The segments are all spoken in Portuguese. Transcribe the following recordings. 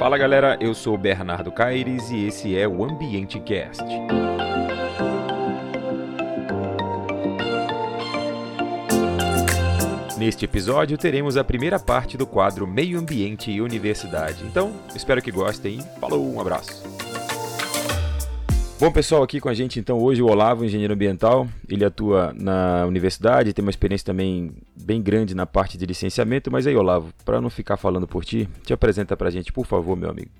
Fala galera, eu sou Bernardo Caires e esse é o Ambiente Cast. Neste episódio teremos a primeira parte do quadro Meio Ambiente e Universidade. Então, espero que gostem. Falou, um abraço. Bom, pessoal, aqui com a gente então hoje o Olavo, engenheiro ambiental. Ele atua na universidade, tem uma experiência também bem grande na parte de licenciamento. Mas aí, Olavo, para não ficar falando por ti, te apresenta para a gente, por favor, meu amigo.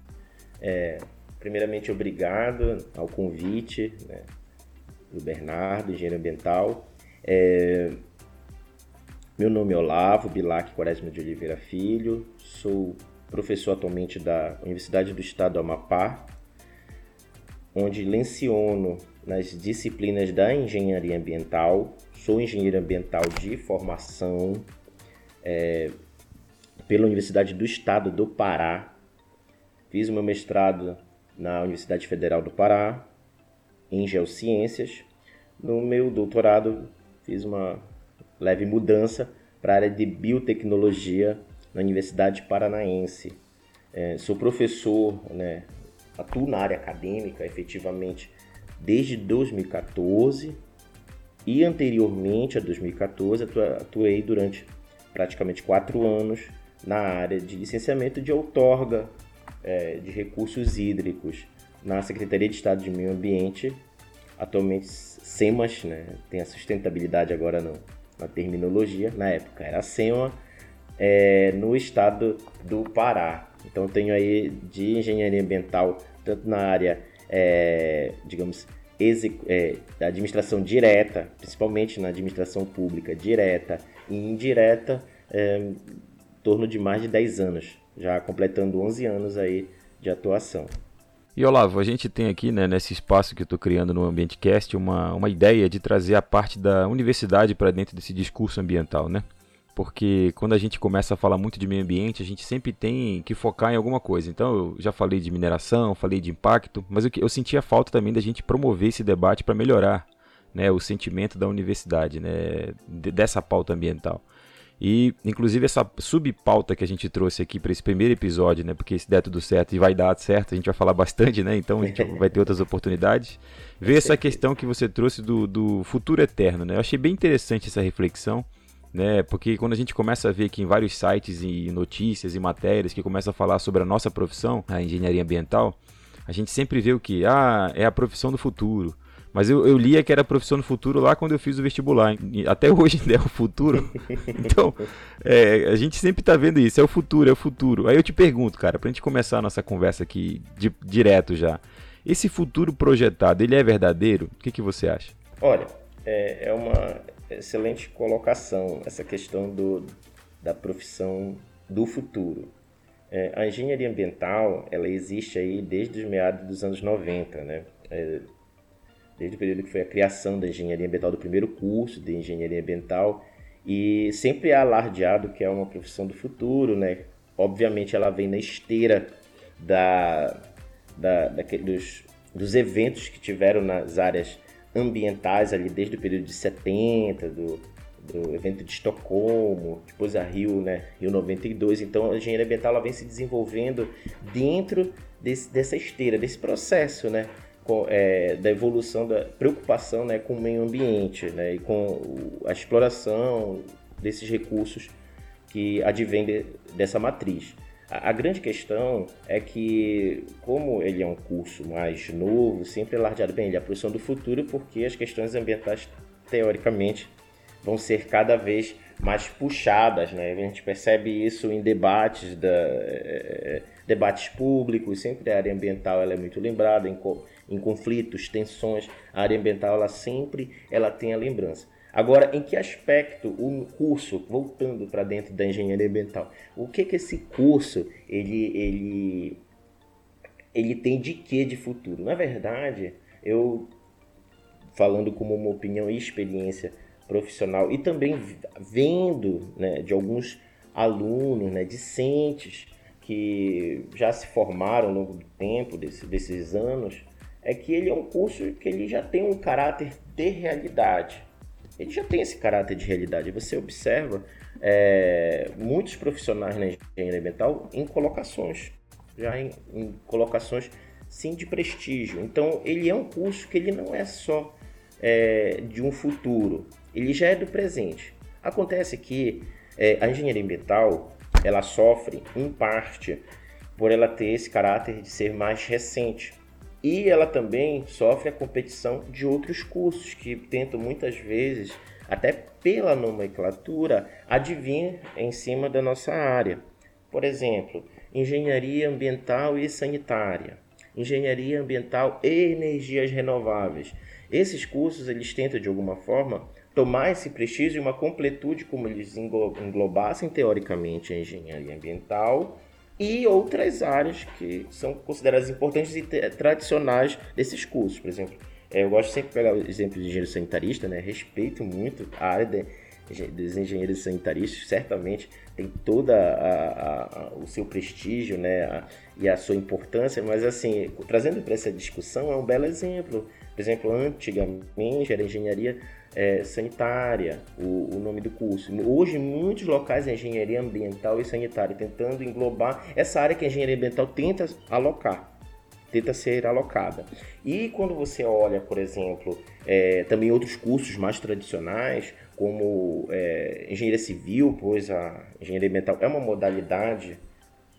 É, primeiramente, obrigado ao convite né, do Bernardo, engenheiro ambiental. É, meu nome é Olavo Bilac Quaresma de Oliveira Filho, sou professor atualmente da Universidade do Estado do Amapá, onde leciono nas disciplinas da engenharia ambiental. Sou engenheiro ambiental de formação é, pela Universidade do Estado do Pará. Fiz meu mestrado na Universidade Federal do Pará em geociências. No meu doutorado fiz uma leve mudança para a área de biotecnologia na Universidade Paranaense. É, sou professor né, atuo na área acadêmica efetivamente desde 2014 e anteriormente a 2014 atuei durante praticamente quatro anos na área de licenciamento de outorga é, de recursos hídricos na Secretaria de Estado de Meio Ambiente, atualmente SEMAS, né? tem a sustentabilidade agora no, na terminologia, na época era SEMA, é, no estado do Pará. Então tenho aí de engenharia ambiental tanto na área, é, digamos, é, da administração direta, principalmente na administração pública direta e indireta, é, em torno de mais de 10 anos, já completando 11 anos aí de atuação. E Olavo, a gente tem aqui, né, nesse espaço que eu estou criando no Ambiente Cast, uma, uma ideia de trazer a parte da universidade para dentro desse discurso ambiental, né? Porque quando a gente começa a falar muito de meio ambiente, a gente sempre tem que focar em alguma coisa. Então, eu já falei de mineração, falei de impacto, mas eu, eu sentia falta também da gente promover esse debate para melhorar né, o sentimento da universidade, né, dessa pauta ambiental. E, inclusive, essa subpauta que a gente trouxe aqui para esse primeiro episódio, né? Porque se der tudo certo e vai dar certo, a gente vai falar bastante, né? Então a gente vai ter outras oportunidades. Ver essa questão que você trouxe do, do futuro eterno, né? Eu achei bem interessante essa reflexão né? Porque quando a gente começa a ver que em vários sites e notícias e matérias que começa a falar sobre a nossa profissão, a engenharia ambiental, a gente sempre vê o que? Ah, é a profissão do futuro. Mas eu, eu lia que era a profissão do futuro lá quando eu fiz o vestibular. Até hoje ainda é o futuro. Então, é, a gente sempre está vendo isso. É o futuro, é o futuro. Aí eu te pergunto, cara, para a gente começar a nossa conversa aqui de, direto já. Esse futuro projetado, ele é verdadeiro? O que, que você acha? Olha, é, é uma excelente colocação essa questão do, da profissão do futuro. É, a engenharia ambiental ela existe aí desde os meados dos anos 90, né? É, desde o período que foi a criação da engenharia ambiental, do primeiro curso de engenharia ambiental, e sempre é alardeado que é uma profissão do futuro, né? Obviamente ela vem na esteira da, da, da dos, dos eventos que tiveram nas áreas ambientais ali desde o período de 70, do, do evento de Estocolmo, depois a Rio, né, Rio 92. Então a engenharia ambiental ela vem se desenvolvendo dentro desse, dessa esteira, desse processo, né, é, da evolução da preocupação, né, com o meio ambiente, né, e com a exploração desses recursos que advém de, dessa matriz. A, grande questão é que, como ele é um curso mais novo, sempre é lardeado bem, ele é a profissão do futuro, porque as questões ambientais, teoricamente, vão ser cada vez mais puxadas, né? A gente percebe isso em debates, da, é, debates públicos, sempre a área ambiental ela é muito lembrada, em, em conflitos, tensões, a área ambiental ela sempre ela tem a lembrança. Agora, em que aspecto o curso, voltando para dentro da engenharia ambiental, o que que esse curso ele, ele, ele tem de que de futuro? Na verdade, eu falando como uma opinião e experiência profissional e também vendo né, de alguns alunos, né, discentes que já se formaram ao longo do tempo, desse, desses anos, é que ele é um curso que ele já tem um caráter de realidade ele já tem esse caráter de realidade. Você observa é, muitos profissionais na engenharia ambiental em colocações, já em, em colocações sim de prestígio. Então ele é um curso que ele não é só é, de um futuro, ele já é do presente. Acontece que é, a engenharia ambiental ela sofre em parte por ela ter esse caráter de ser mais recente. E ela também sofre a competição de outros cursos que tentam muitas vezes, até pela nomenclatura, adivinhar em cima da nossa área. Por exemplo, engenharia ambiental e sanitária, engenharia ambiental e energias renováveis. Esses cursos eles tentam de alguma forma tomar esse prestígio e uma completude como eles englobassem teoricamente a engenharia ambiental e outras áreas que são consideradas importantes e tradicionais desses cursos, por exemplo. É, eu gosto sempre de pegar o exemplo de engenheiro sanitarista, né? Respeito muito a área de, dos engenheiros sanitaristas, certamente tem toda a, a, o seu prestígio, né? A, e a sua importância, mas assim, trazendo para essa discussão é um belo exemplo. Por exemplo, antigamente era engenharia é, sanitária, o, o, nome do curso. Hoje, muitos locais é engenharia ambiental e sanitária, tentando englobar essa área que a engenharia ambiental tenta alocar, tenta ser alocada. E quando você olha, por exemplo, é, também outros cursos mais tradicionais, como é, engenharia civil, pois a engenharia ambiental é uma modalidade,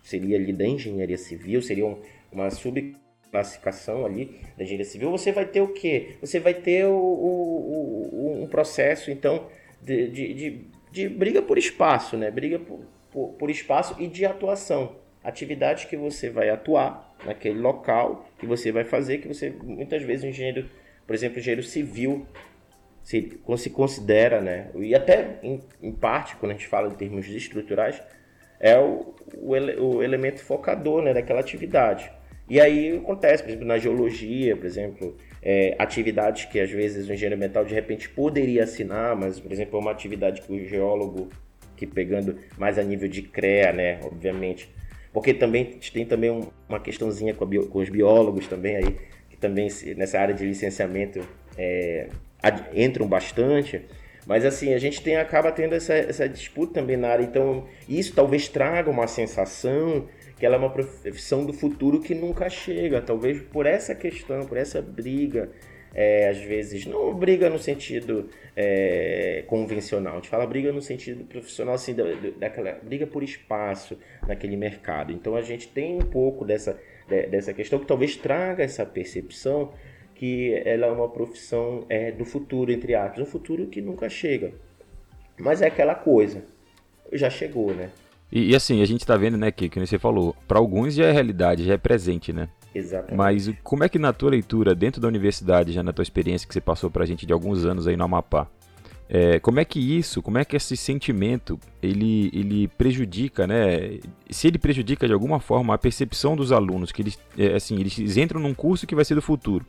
seria ali da engenharia civil, seria um, uma sub classificação ali da engenharia civil, você vai ter o quê? Você vai ter o, o, o um processo, então, de, de, de, de, briga por espaço, né? Briga por, por, por espaço e de atuação. Atividades que você vai atuar naquele local, que você vai fazer, que você, muitas vezes, o engenheiro, por exemplo, o engenheiro civil, se, se considera, né? E até, em, em parte, quando a gente fala em termos estruturais, é o, o, ele, o elemento focador né, daquela atividade. E aí acontece, por exemplo, na geologia, por exemplo, é, atividades que às vezes o engenheiro ambiental de repente poderia assinar, mas, por exemplo, é uma atividade que o geólogo, que pegando mais a nível de CREA, né, obviamente, porque também tem também um, uma questãozinha com, bio, com, os biólogos também aí, que também nessa área de licenciamento é, ad, entram bastante, mas assim, a gente tem, acaba tendo essa, essa disputa também na área, então isso talvez traga uma sensação que ela é uma profissão do futuro que nunca chega, talvez por essa questão, por essa briga, é, às vezes, não briga no sentido é, convencional, a gente fala briga no sentido profissional, assim, da, daquela briga por espaço naquele mercado. Então a gente tem um pouco dessa, dessa questão que talvez traga essa percepção que ela é uma profissão é, do futuro, entre aspas, um futuro que nunca chega. Mas é aquela coisa, já chegou, né? E, e, assim, a gente tá vendo, né, que, que você falou, para alguns já é realidade, já é presente, né? Exatamente. Mas como é que na tua leitura, dentro da universidade, já na tua experiência que você passou pra gente de alguns anos aí no Amapá, é, como é que isso, como é que esse sentimento, ele, ele prejudica, né? Se ele prejudica de alguma forma a percepção dos alunos, que eles, é, assim, eles entram num curso que vai ser do futuro.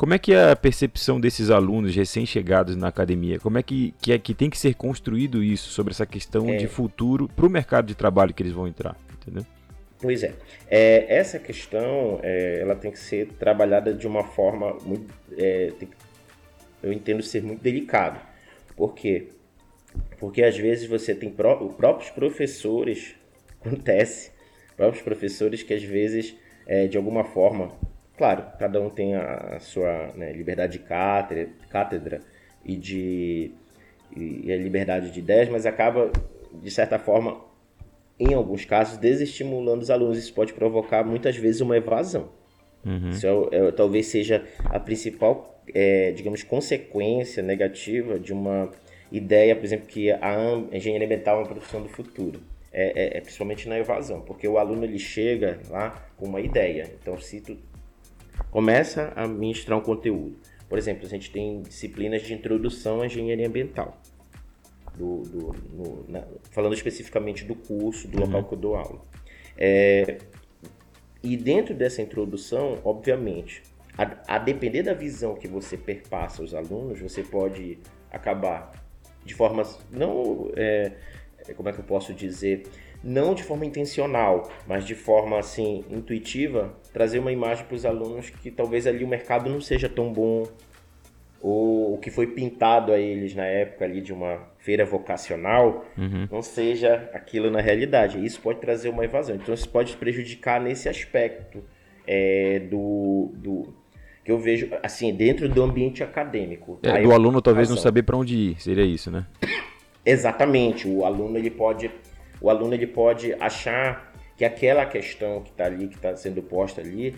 Como é que é a percepção desses alunos recém-chegados na academia? Como é que, que, é que tem que ser construído isso sobre essa questão é. de futuro para o mercado de trabalho que eles vão entrar? Entendeu? Pois é. é essa questão é, ela tem que ser trabalhada de uma forma muito. É, tem, eu entendo ser muito delicado. Por quê? Porque às vezes você tem pró próprios professores, acontece, próprios professores que às vezes, é, de alguma forma, Claro, cada um tem a sua né, liberdade de cátedra, cátedra e de e a liberdade de ideias, mas acaba, de certa forma, em alguns casos, desestimulando os alunos. Isso pode provocar, muitas vezes, uma evasão. Uhum. Isso é, é, talvez seja a principal, é, digamos, consequência negativa de uma ideia, por exemplo, que a engenharia ambiental é uma profissão do futuro. É, é, é, principalmente na evasão, porque o aluno ele chega lá com uma ideia. Então, se tu começa a ministrar um conteúdo. Por exemplo, a gente tem disciplinas de introdução à engenharia ambiental. Do, do no, na, falando especificamente do curso, do local uhum. que eu dou aula. É, e dentro dessa introdução, obviamente, a, a, depender da visão que você perpassa aos alunos, você pode acabar de forma não é, como é que eu posso dizer não de forma intencional, mas de forma assim intuitiva, trazer uma imagem para os alunos que talvez ali o mercado não seja tão bom, ou o que foi pintado a eles na época ali de uma feira vocacional uhum. não seja aquilo na realidade. Isso pode trazer uma evasão. Então isso pode prejudicar nesse aspecto é, do, do que eu vejo assim dentro do ambiente acadêmico. É, do aluno talvez não saber para onde ir, seria isso, né? Exatamente. O aluno ele pode o aluno ele pode achar que aquela questão que está ali, que está sendo posta ali,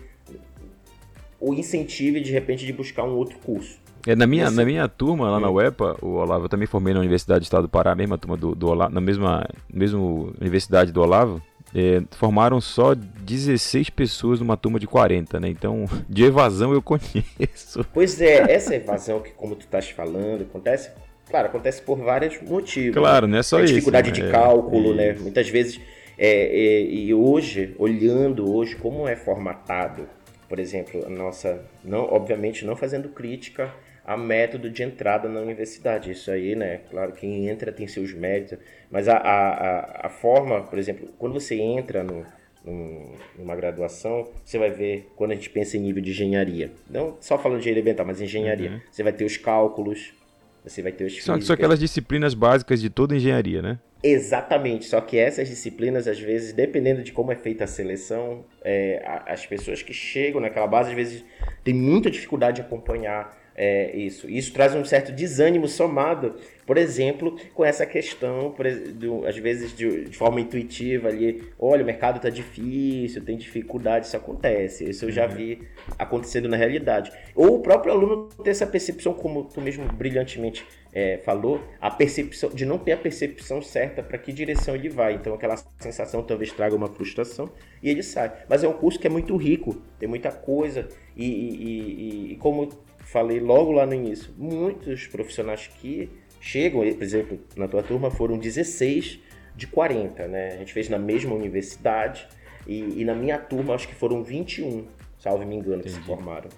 o incentive de repente de buscar um outro curso. É, na, minha, na minha turma, lá na hum. UEPA, o Olavo, eu também formei na Universidade do Estado do Pará, a mesma turma do, do Olavo, na mesma, mesma universidade do Olavo, é, formaram só 16 pessoas numa turma de 40, né? Então, de evasão eu conheço. Pois é, essa evasão que, como tu estás falando, acontece, claro, acontece por vários motivos. Claro, não é só isso. Dificuldade né? de cálculo, é, né? Muitas vezes, é, é, e hoje, olhando hoje como é formatado, por exemplo, a nossa, não, obviamente não fazendo crítica a método de entrada na universidade. Isso aí, né? Claro, quem entra tem seus méritos, mas a, a, a forma, por exemplo, quando você entra no, numa graduação, você vai ver, quando a gente pensa em nível de engenharia, não só falando de engenharia ambiental, mas engenharia, uhum. você vai ter os cálculos, você vai ter os São, são aquelas disciplinas básicas de toda engenharia, né? Exatamente, só que essas disciplinas, às vezes, dependendo de como é feita a seleção, é, as pessoas que chegam naquela base, às vezes, têm muita dificuldade de acompanhar é, isso. Isso traz um certo desânimo somado, por exemplo, com essa questão, do, às vezes de, de, forma intuitiva ali, olha, o mercado está difícil, tem dificuldade, isso acontece. Isso eu já uhum. vi acontecendo na realidade. Ou o próprio aluno ter essa percepção, como tu mesmo brilhantemente é, falou, a percepção de não ter a percepção certa para que direção ele vai. Então aquela sensação talvez traga uma frustração e ele sai. Mas é um curso que é muito rico, tem muita coisa e, e, e, e como falei logo lá no início, muitos profissionais que chegam, por exemplo, na tua turma foram 16 de 40, né? A gente fez na mesma universidade e, e na minha turma acho que foram 21, salvo me engano, Entendi. que se formaram.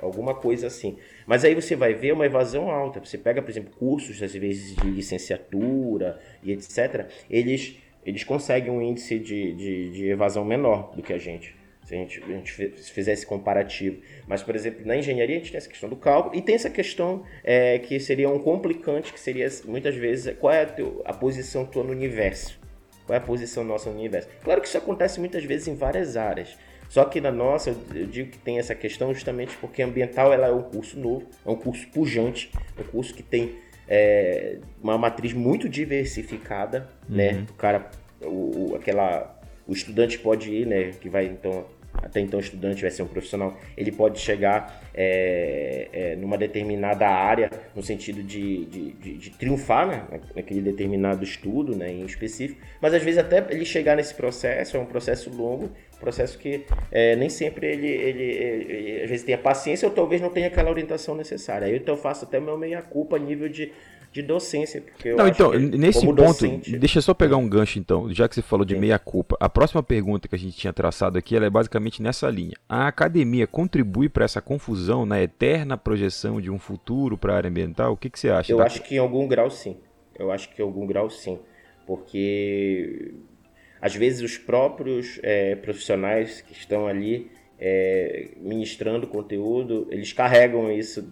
Alguma coisa assim. Mas aí você vai ver uma evasão alta. Você pega, por exemplo, cursos, às vezes, de licenciatura e etc. Eles, eles conseguem um índice de, de, de evasão menor do que a gente se a gente, a gente fizesse comparativo. Mas, por exemplo, na engenharia a gente tem essa questão do cálculo e tem essa questão é, que seria um complicante, que seria muitas vezes qual é a, teu, a posição tua no universo. Qual é a posição nossa no universo? Claro que isso acontece muitas vezes em várias áreas. Só que na nossa, eu digo que tem essa questão justamente porque ambiental ela é um curso novo, é um curso pujante, um curso que tem é, uma matriz muito diversificada, né? uhum. né? O cara, o, aquela, o estudante pode ir, né? Que vai então até então estudante vai ser um profissional, ele pode chegar é, é, numa determinada área, no sentido de, de, de, de, triunfar né, naquele determinado estudo né, em específico, mas às vezes até ele chegar nesse processo, é um processo longo, processo que é, nem sempre ele, ele, ele, ele, às vezes tem a paciência ou talvez não tenha aquela orientação necessária. Aí então eu faço até meu meia-culpa a nível de, de docência. Porque eu não, então, nesse ponto, docente... deixa eu só pegar um gancho então, já que você falou de meia-culpa. A próxima pergunta que a gente tinha traçado aqui ela é basicamente nessa linha. A academia contribui para essa confusão na eterna projeção de um futuro para a área ambiental? O que, que você acha? Eu da... acho que em algum grau sim. Eu acho que em algum grau sim. Porque às vezes os próprios é, profissionais que estão ali é, ministrando conteúdo, eles carregam isso,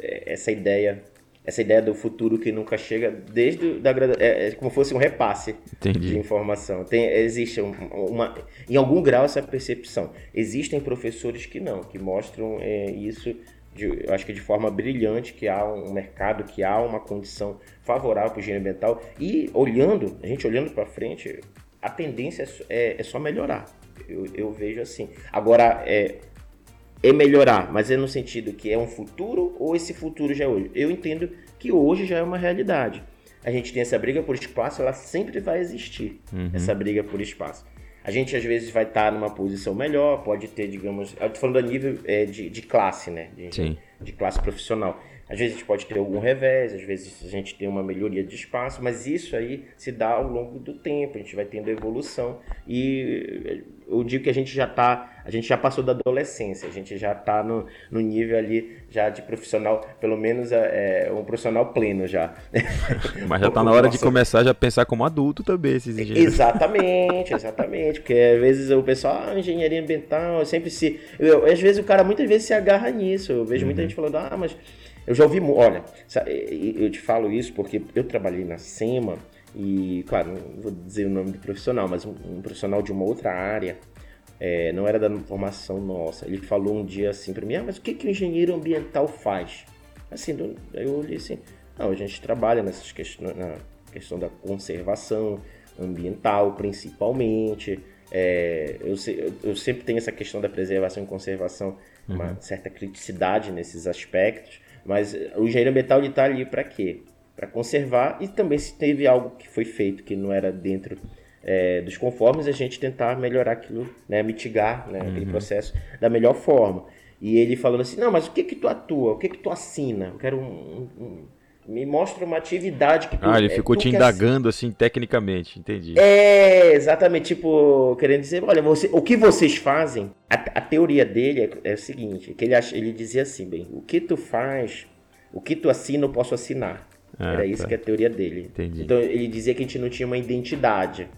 é, essa ideia essa ideia do futuro que nunca chega desde da é, é como fosse um repasse Entendi. de informação. Tem, existe um, uma, em algum grau essa percepção. Existem professores que não, que mostram é, isso, de, eu acho que de forma brilhante, que há um mercado, que há uma condição favorável para o higiene ambiental. E olhando, a gente olhando para frente, a tendência é, é, só melhorar. Eu, eu, vejo assim. Agora, é, é melhorar, mas é no sentido que é um futuro ou esse futuro já é hoje? Eu entendo que hoje já é uma realidade. A gente tem essa briga por espaço, ela sempre vai existir, uhum. essa briga por espaço. A gente às vezes vai estar numa posição melhor, pode ter, digamos, eu tô falando a nível é, de, de classe, né? De, Sim. de classe profissional. Às vezes a gente pode ter algum revés, às vezes a gente tem uma melhoria de espaço, mas isso aí se dá ao longo do tempo, a gente vai tendo evolução e eu digo que a gente já tá, a gente já passou da adolescência, a gente já está no, no nível ali já de profissional, pelo menos é, é um profissional pleno já. Mas já está na hora Nossa. de começar já a pensar como adulto também, esses engenheiros. Exatamente, exatamente, porque às vezes o pessoal, ah, engenharia ambiental, sempre se, eu, às vezes o cara muitas vezes se agarra nisso, eu vejo uhum. muita gente falando, ah, mas Eu já ouvi, olha, eu te falo isso porque eu trabalhei na SEMA e, claro, não vou dizer o nome do profissional, mas um, um profissional de uma outra área, é, não era da formação nossa. Ele falou um dia assim para mim: ah, mas o que, que o engenheiro ambiental faz? Assim, eu olhei assim: não, a gente trabalha nessas questões, na questão da conservação ambiental, principalmente. É, eu, eu, sempre tenho essa questão da preservação e conservação, uhum. uma certa criticidade nesses aspectos, mas o engenheiro ambiental está ali para quê? Para conservar e também se teve algo que foi feito que não era dentro é, dos conformes, a gente tentar melhorar aquilo, né, mitigar né, uhum. aquele processo da melhor forma. E ele falando assim, não, mas o que que tu atua? O que que tu assina? Eu quero um, um, me mostra uma atividade que tu, Ah, ele é, ficou te indagando assim tecnicamente, entendi. É, exatamente, tipo, querendo dizer, olha, você, o que vocês fazem, a, a teoria dele é, é, o seguinte, que ele, ele dizia assim, bem, o que tu faz, o que tu assina, eu posso assinar. Ah, Era isso tá. que é a teoria dele. Entendi. Então ele dizia que a gente não tinha uma identidade.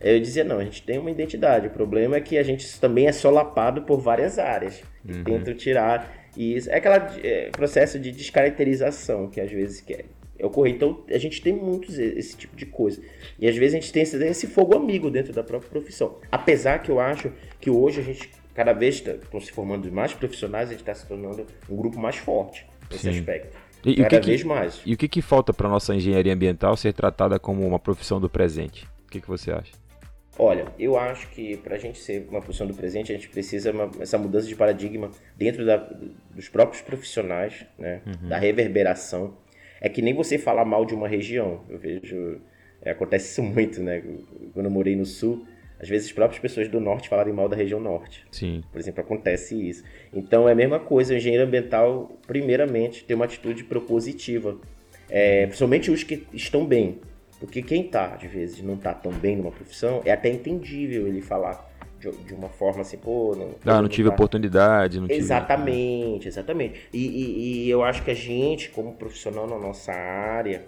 Eu dizia, não, a gente tem uma identidade. O problema é que a gente também é solapado por várias áreas. Uhum. Tentam tirar e é aquele é, processo de descaracterização que às vezes quer ocorrer. Então a gente tem muitos esse tipo de coisa. E às vezes a gente tem esse, esse fogo amigo dentro da própria profissão. Apesar que eu acho que hoje a gente, cada vez estão tá, se formando mais profissionais, a gente está se tornando um grupo mais forte nesse Sim. aspecto. E, cada que vez que, mais. E o que, que falta para nossa engenharia ambiental ser tratada como uma profissão do presente? O que, que você acha? Olha, eu acho que para a gente ser uma profissão do presente, a gente precisa uma, essa mudança de paradigma dentro da, dos próprios profissionais, né? Uhum. Da reverberação. É que nem você falar mal de uma região. Eu vejo. É, acontece isso muito, né? Quando eu morei no sul, às vezes as próprias pessoas do norte falarem mal da região norte. Sim. Por exemplo, acontece isso. Então é a mesma coisa, o engenheiro ambiental, primeiramente, tem uma atitude propositiva. É, principalmente os que estão bem. Porque quem tá, às vezes, não tá tão bem numa profissão, é até entendível ele falar de, de uma forma assim, pô. Não, ah, não, não tive tá... oportunidade, não Exatamente, tive... exatamente. E, e, e, eu acho que a gente, como profissional na nossa área,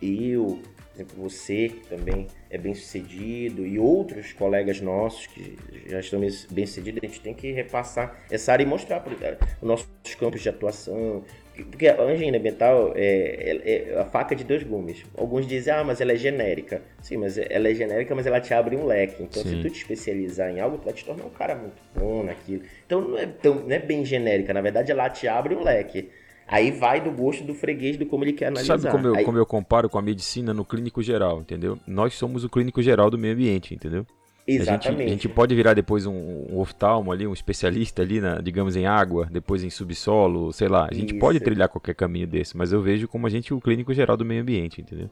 eu, por exemplo, você que também é bem sucedido, e outros colegas nossos que já estão bem sucedidos, a gente tem que repassar essa área e mostrar para os nossos campos de atuação, porque a engenharia ambiental é, é, é, a faca de dois gumes. Alguns dizem, ah, mas ela é genérica. Sim, mas ela é genérica, mas ela te abre um leque. Então, Sim. se tu te especializar em algo, tu vai te tornar um cara muito bom naquilo. Então, não é, tão, não é bem genérica. Na verdade, ela te abre um leque. Aí vai do gosto do freguês, do como ele quer analisar. Sabe como eu, Aí... como eu comparo com a medicina no clínico geral, entendeu? Nós somos o clínico geral do meio ambiente, entendeu? Exatamente. A gente, a gente, pode virar depois um, um oftalmo ali, um especialista ali, na, digamos, em água, depois em subsolo, sei lá. A gente isso. pode trilhar qualquer caminho desse, mas eu vejo como a gente o clínico geral do meio ambiente, entendeu?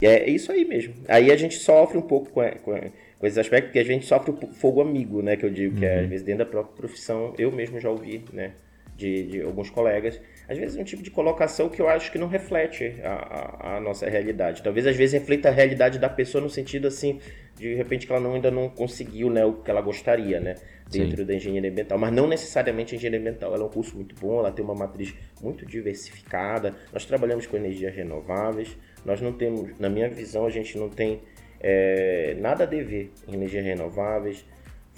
É isso aí mesmo. Aí a gente sofre um pouco com, com, com esses aspectos, porque a gente sofre o fogo amigo, né? Que eu digo, uhum. que é, às vezes dentro da própria profissão, eu mesmo já ouvi, né? De, de alguns colegas às vezes um tipo de colocação que eu acho que não reflete a, a, a, nossa realidade. Talvez às vezes reflita a realidade da pessoa no sentido assim, de repente que ela não, ainda não conseguiu né, o que ela gostaria, né? Dentro Sim. da engenharia ambiental. Mas não necessariamente a engenharia ambiental. Ela é um curso muito bom, ela tem uma matriz muito diversificada. Nós trabalhamos com energias renováveis. Nós não temos, na minha visão, a gente não tem é, nada a dever em energias renováveis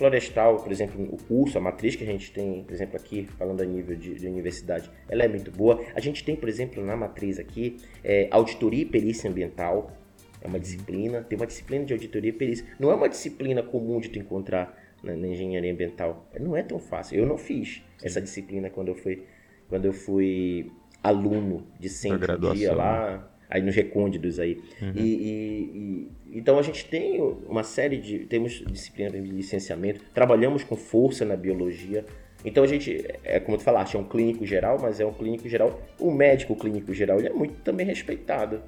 florestal, por exemplo, o curso, a matriz que a gente tem, por exemplo, aqui, falando a nível de, de universidade, ela é muito boa. A gente tem, por exemplo, na matriz aqui, é, auditoria e perícia ambiental, é uma disciplina, tem uma disciplina de auditoria e perícia. Não é uma disciplina comum de tu encontrar na, na engenharia ambiental. Não é tão fácil. Eu não fiz Sim. essa disciplina quando eu fui, quando eu fui aluno de centro dia lá, né? aí nos recônditos aí. Uhum. E, e, e, então a gente tem uma série de temos disciplina de licenciamento, trabalhamos com força na biologia. Então a gente, é como tu falaste, é um clínico geral, mas é um clínico geral. O médico clínico geral ele é muito também respeitado.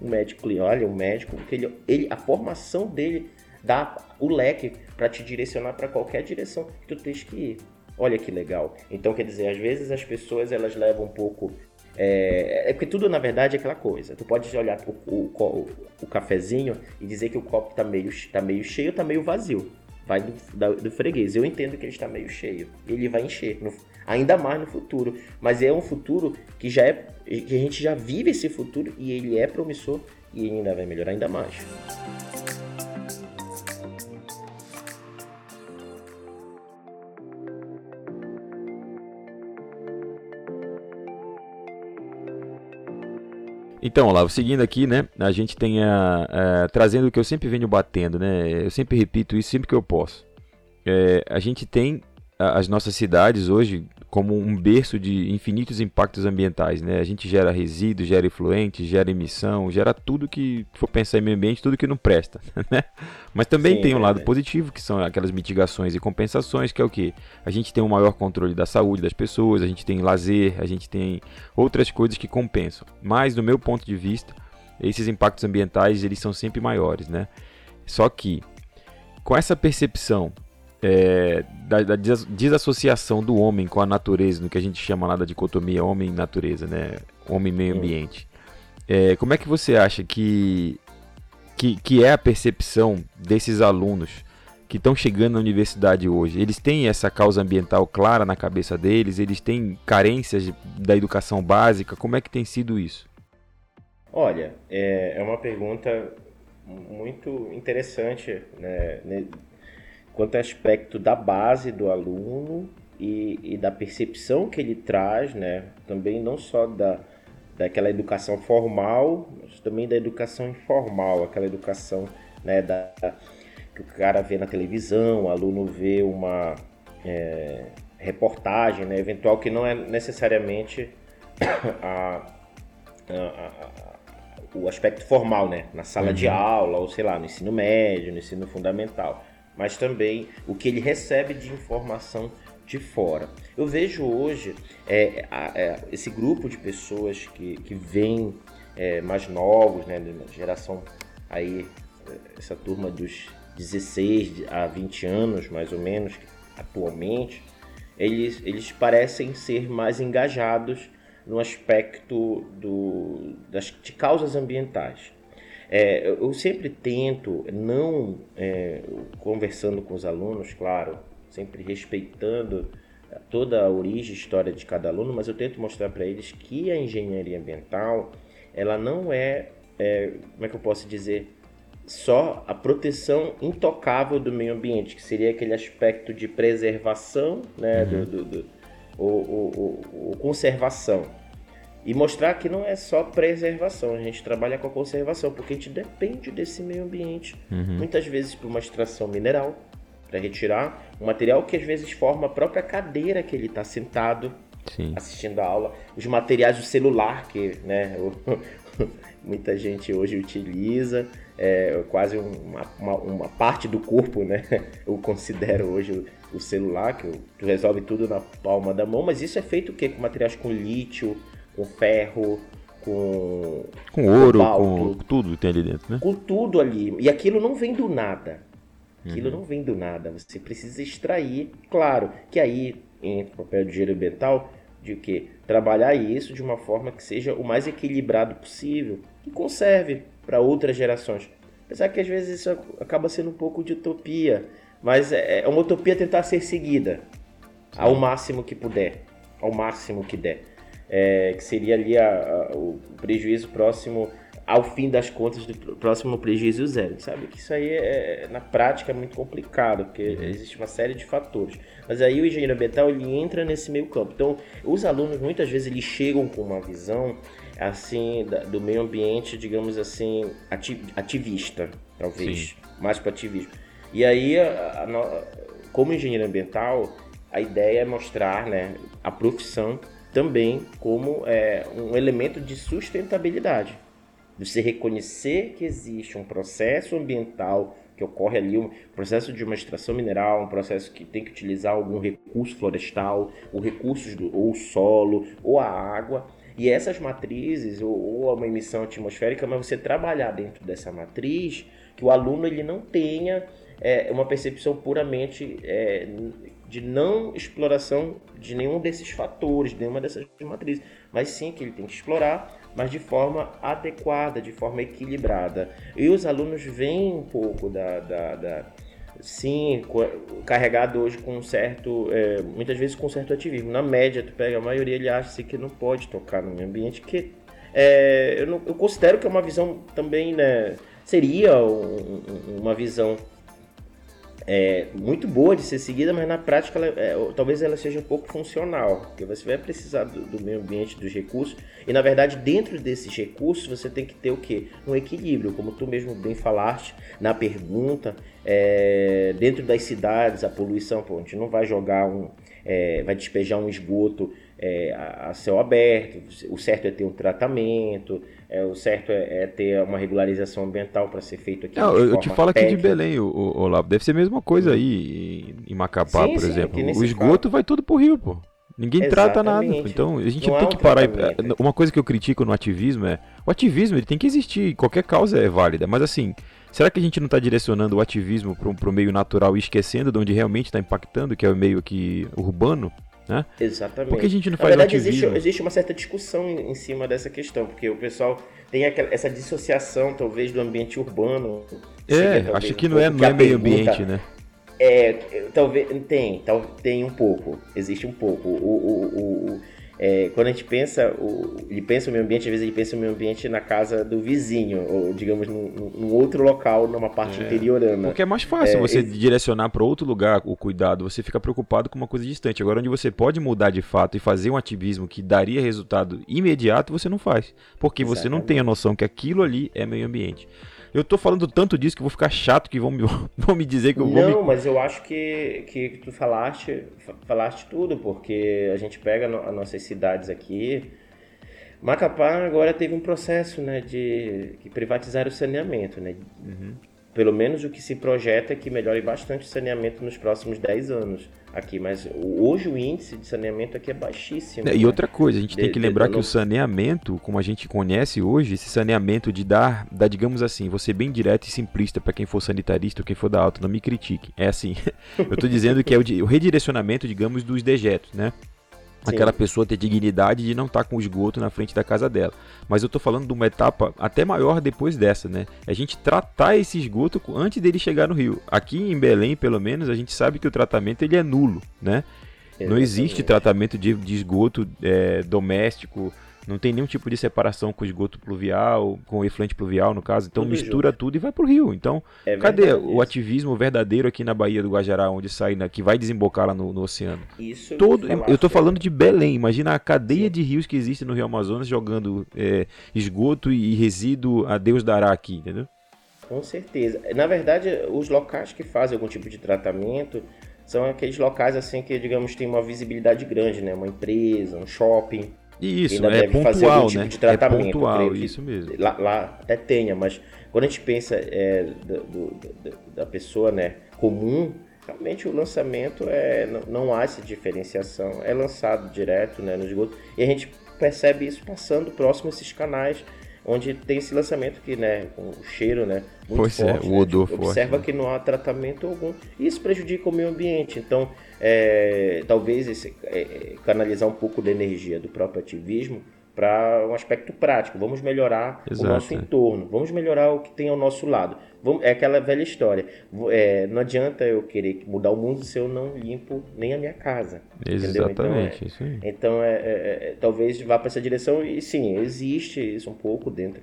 O médico, olha, o médico, porque ele, ele a formação dele dá o leque para te direcionar para qualquer direção que tu tens que ir. Olha que legal. Então, quer dizer, às vezes as pessoas elas levam um pouco é, é porque tudo, na verdade, é aquela coisa. Tu pode olhar o, o, o cafezinho e dizer que o copo tá meio, tá meio cheio tá meio vazio. Vai do, da, do freguês. Eu entendo que ele está meio cheio. Ele vai encher. No, ainda mais no futuro. Mas é um futuro que já é. que a gente já vive esse futuro e ele é promissor e ainda vai melhorar ainda mais. Então, Olavo, seguindo aqui, né, a gente tem a, a, trazendo o que eu sempre venho batendo, né, eu sempre repito isso sempre que eu posso. É, a gente tem as nossas cidades hoje como um berço de infinitos impactos ambientais, né? A gente gera resíduos, gera efluentes, gera emissão, gera tudo que for pensar em meio ambiente, tudo que não presta, né? Mas também Sim, tem um é lado positivo, que são aquelas mitigações e compensações, que é o que? A gente tem um maior controle da saúde das pessoas, a gente tem lazer, a gente tem outras coisas que compensam. Mas, do meu ponto de vista, esses impactos ambientais, eles são sempre maiores, né? Só que, com essa percepção é, da, da, desassociação do homem com a natureza, no que a gente chama lá da dicotomia homem-natureza, né? Homem-meio ambiente. É, como é que você acha que, que, que é a percepção desses alunos que estão chegando na universidade hoje? Eles têm essa causa ambiental clara na cabeça deles? Eles têm carências da educação básica? Como é que tem sido isso? Olha, é, é uma pergunta muito interessante né, quanto ao aspecto da base do aluno e, e, da percepção que ele traz, né? Também não só da, daquela educação formal, mas também da educação informal, aquela educação né, da, que o cara vê na televisão, o aluno vê uma é, reportagem, né, eventual que não é necessariamente a, a, a, o aspecto formal, né, na sala uhum. de aula ou sei lá, no ensino médio, no ensino fundamental mas também o que ele recebe de informação de fora. Eu vejo hoje é, é, esse grupo de pessoas que, que vem é, mais novos, né, geração aí, essa turma dos 16 a 20 anos, mais ou menos, atualmente, eles, eles parecem ser mais engajados no aspecto do, das, de causas ambientais. É, eu sempre tento, não é, conversando com os alunos, claro, sempre respeitando toda a origem e história de cada aluno, mas eu tento mostrar para eles que a engenharia ambiental ela não é, é, como é que eu posso dizer, só a proteção intocável do meio ambiente, que seria aquele aspecto de preservação, né, uhum. do, do, do ou, ou, ou, conservação. E mostrar que não é só preservação, a gente trabalha com a conservação, porque a gente depende desse meio ambiente. Uhum. Muitas vezes para uma extração mineral, para retirar um material que às vezes forma a própria cadeira que ele está sentado Sim. assistindo a aula, os materiais do celular que né, muita gente hoje utiliza, é quase uma, uma, uma, parte do corpo, né? Eu considero hoje o, o celular, que tu resolve tudo na palma da mão, mas isso é feito o quê? Com materiais com lítio, com ferro, com. Com ouro, com tudo que tem ali dentro, né? Com tudo ali. E aquilo não vem do nada. Aquilo uhum. não vem do nada. Você precisa extrair. Claro que aí entra o papel de engenheiro ambiental de que trabalhar isso de uma forma que seja o mais equilibrado possível e conserve para outras gerações. Apesar que às vezes isso acaba sendo um pouco de utopia, mas é, é uma utopia tentar ser seguida ao máximo que puder, ao máximo que der é, que seria ali a, a, o prejuízo próximo ao fim das contas do próximo prejuízo zero. Sabe que isso aí é, na prática é muito complicado, porque uhum. existe uma série de fatores. Mas aí o engenheiro ambiental ele entra nesse meio campo. Então, os alunos muitas vezes eles chegam com uma visão assim do meio ambiente, digamos assim, ativista, talvez, Sim. mais para ativismo. E aí, a, a, como engenheiro ambiental, a ideia é mostrar, né, a profissão também como é, um elemento de sustentabilidade. Você reconhecer que existe um processo ambiental que ocorre ali, um processo de uma extração mineral, um processo que tem que utilizar algum recurso florestal, ou recursos do, ou solo, ou a água, e essas matrizes, ou, ou uma emissão atmosférica, mas você trabalhar dentro dessa matriz, que o aluno ele não tenha é, uma percepção puramente é, de não exploração de nenhum desses fatores, de nenhuma dessas matrizes, mas sim que ele tem que explorar, mas de forma adequada, de forma equilibrada. E os alunos vêm um pouco da, da, da sim, carregado hoje com um certo, é, muitas vezes com um certo ativismo. Na média, tu pega a maioria, ele acha que não pode tocar no meio ambiente, que é, eu, não, eu, considero que é uma visão também, né, seria um, uma visão é, muito boa de ser seguida, mas na prática ela, é, talvez ela seja um pouco funcional, porque você vai precisar do, do, meio ambiente, dos recursos, e na verdade dentro desses recursos você tem que ter o quê? Um equilíbrio, como tu mesmo bem falaste na pergunta, é, dentro das cidades, a poluição, pô, a gente não vai jogar um, é, vai despejar um esgoto é, a, céu aberto, o certo é ter um tratamento, é, o certo é, é ter uma regularização ambiental para ser feito aqui. Não, eu te falo técnica. aqui de Belém, o, o, Olavo, deve ser a mesma coisa aí em, Macapá, sim, por sim, exemplo. O esgoto vai tudo pro rio, pô. Ninguém Exatamente. trata nada. Então a gente Não tem é um que parar. Uma coisa que eu critico no ativismo é. O ativismo ele tem que existir, qualquer causa é válida. Mas assim, será que a gente não está direcionando o ativismo para o meio natural e esquecendo de onde realmente está impactando, que é o meio aqui urbano? Né? Exatamente. Por que a gente não faz Na verdade, existe, existe, uma certa discussão em, cima dessa questão, porque o pessoal tem aquela, essa dissociação, talvez, do ambiente urbano. É, seja, acho que não é, não é meio ambiente, né? É, talvez tem, tal, tem um pouco, existe um pouco. O, o, o, é, quando a gente pensa, o, ele pensa o meio ambiente, às vezes ele pensa o meio ambiente na casa do vizinho, ou digamos, num, num outro local, numa parte é, interiorana. Porque é mais fácil é, você direcionar para outro lugar o cuidado, você fica preocupado com uma coisa distante. Agora, onde você pode mudar de fato e fazer um ativismo que daria resultado imediato, você não faz. Porque Exatamente. você não tem a noção que aquilo ali é meio ambiente. Eu tô falando tanto disso que vou ficar chato que vão me, vão me dizer que eu vou. Não, me... mas eu acho que, que tu falaste, falaste tudo, porque a gente pega no, as nossas cidades aqui. Macapá agora teve um processo né, de que privatizar o saneamento. Né? Uhum. Pelo menos o que se projeta é que melhore bastante o saneamento nos próximos 10 anos aqui, mas hoje o índice de saneamento aqui é baixíssimo. É, e né? outra coisa, a gente de, tem que lembrar de, que o saneamento, como a gente conhece hoje, esse saneamento de dar, dar digamos assim, você bem direto e simplista para quem for sanitarista ou quem for da alta, não me critique. É assim, eu estou dizendo que é o, o redirecionamento, digamos, dos dejetos, né? Aquela pessoa ter dignidade de não estar tá com esgoto na frente da casa dela. Mas eu estou falando de uma etapa até maior depois dessa, né? É a gente tratar esse esgoto antes dele chegar no rio. Aqui em Belém, pelo menos, a gente sabe que o tratamento ele é nulo, né? Exatamente. Não existe tratamento de, de esgoto é, doméstico não tem nenhum tipo de separação com esgoto pluvial, com efluente pluvial, no caso. Então tudo mistura junto. tudo e vai pro rio. Então, é cadê o ativismo verdadeiro aqui na Baía do Guajará, onde sai, na, que vai desembocar lá no, no oceano? Isso Todo, eu, eu tô falando de Belém. Imagina a cadeia Sim. de rios que existe no Rio Amazonas jogando é, esgoto e resíduo a Deus dará aqui, entendeu? Com certeza. Na verdade, os locais que fazem algum tipo de tratamento são aqueles locais assim que, digamos, tem uma visibilidade grande, né? Uma empresa, um shopping. Isso, ainda é deve pontual, fazer algum tipo né? de tratamento. É pontual, isso mesmo. Lá, lá, até tenha, mas quando a gente pensa é, do, do, da pessoa né, comum, realmente o lançamento é não, não, há essa diferenciação, é lançado direto né, no esgoto e a gente percebe isso passando próximo a esses canais onde tem esse lançamento que, né, o cheiro, né, muito pois é, forte, é, o odor né, forte. Observa né? que não há tratamento algum. Isso prejudica o meio ambiente. Então, é, talvez esse, é, canalizar um pouco da energia do próprio ativismo para um aspecto prático. Vamos melhorar Exato. o nosso entorno, vamos melhorar o que tem ao nosso lado. Vamos, é aquela velha história. É, não adianta eu querer mudar o mundo se eu não limpo nem a minha casa. Exatamente. Então, é, então é, é, é, talvez vá para essa direção e sim, existe isso um pouco dentro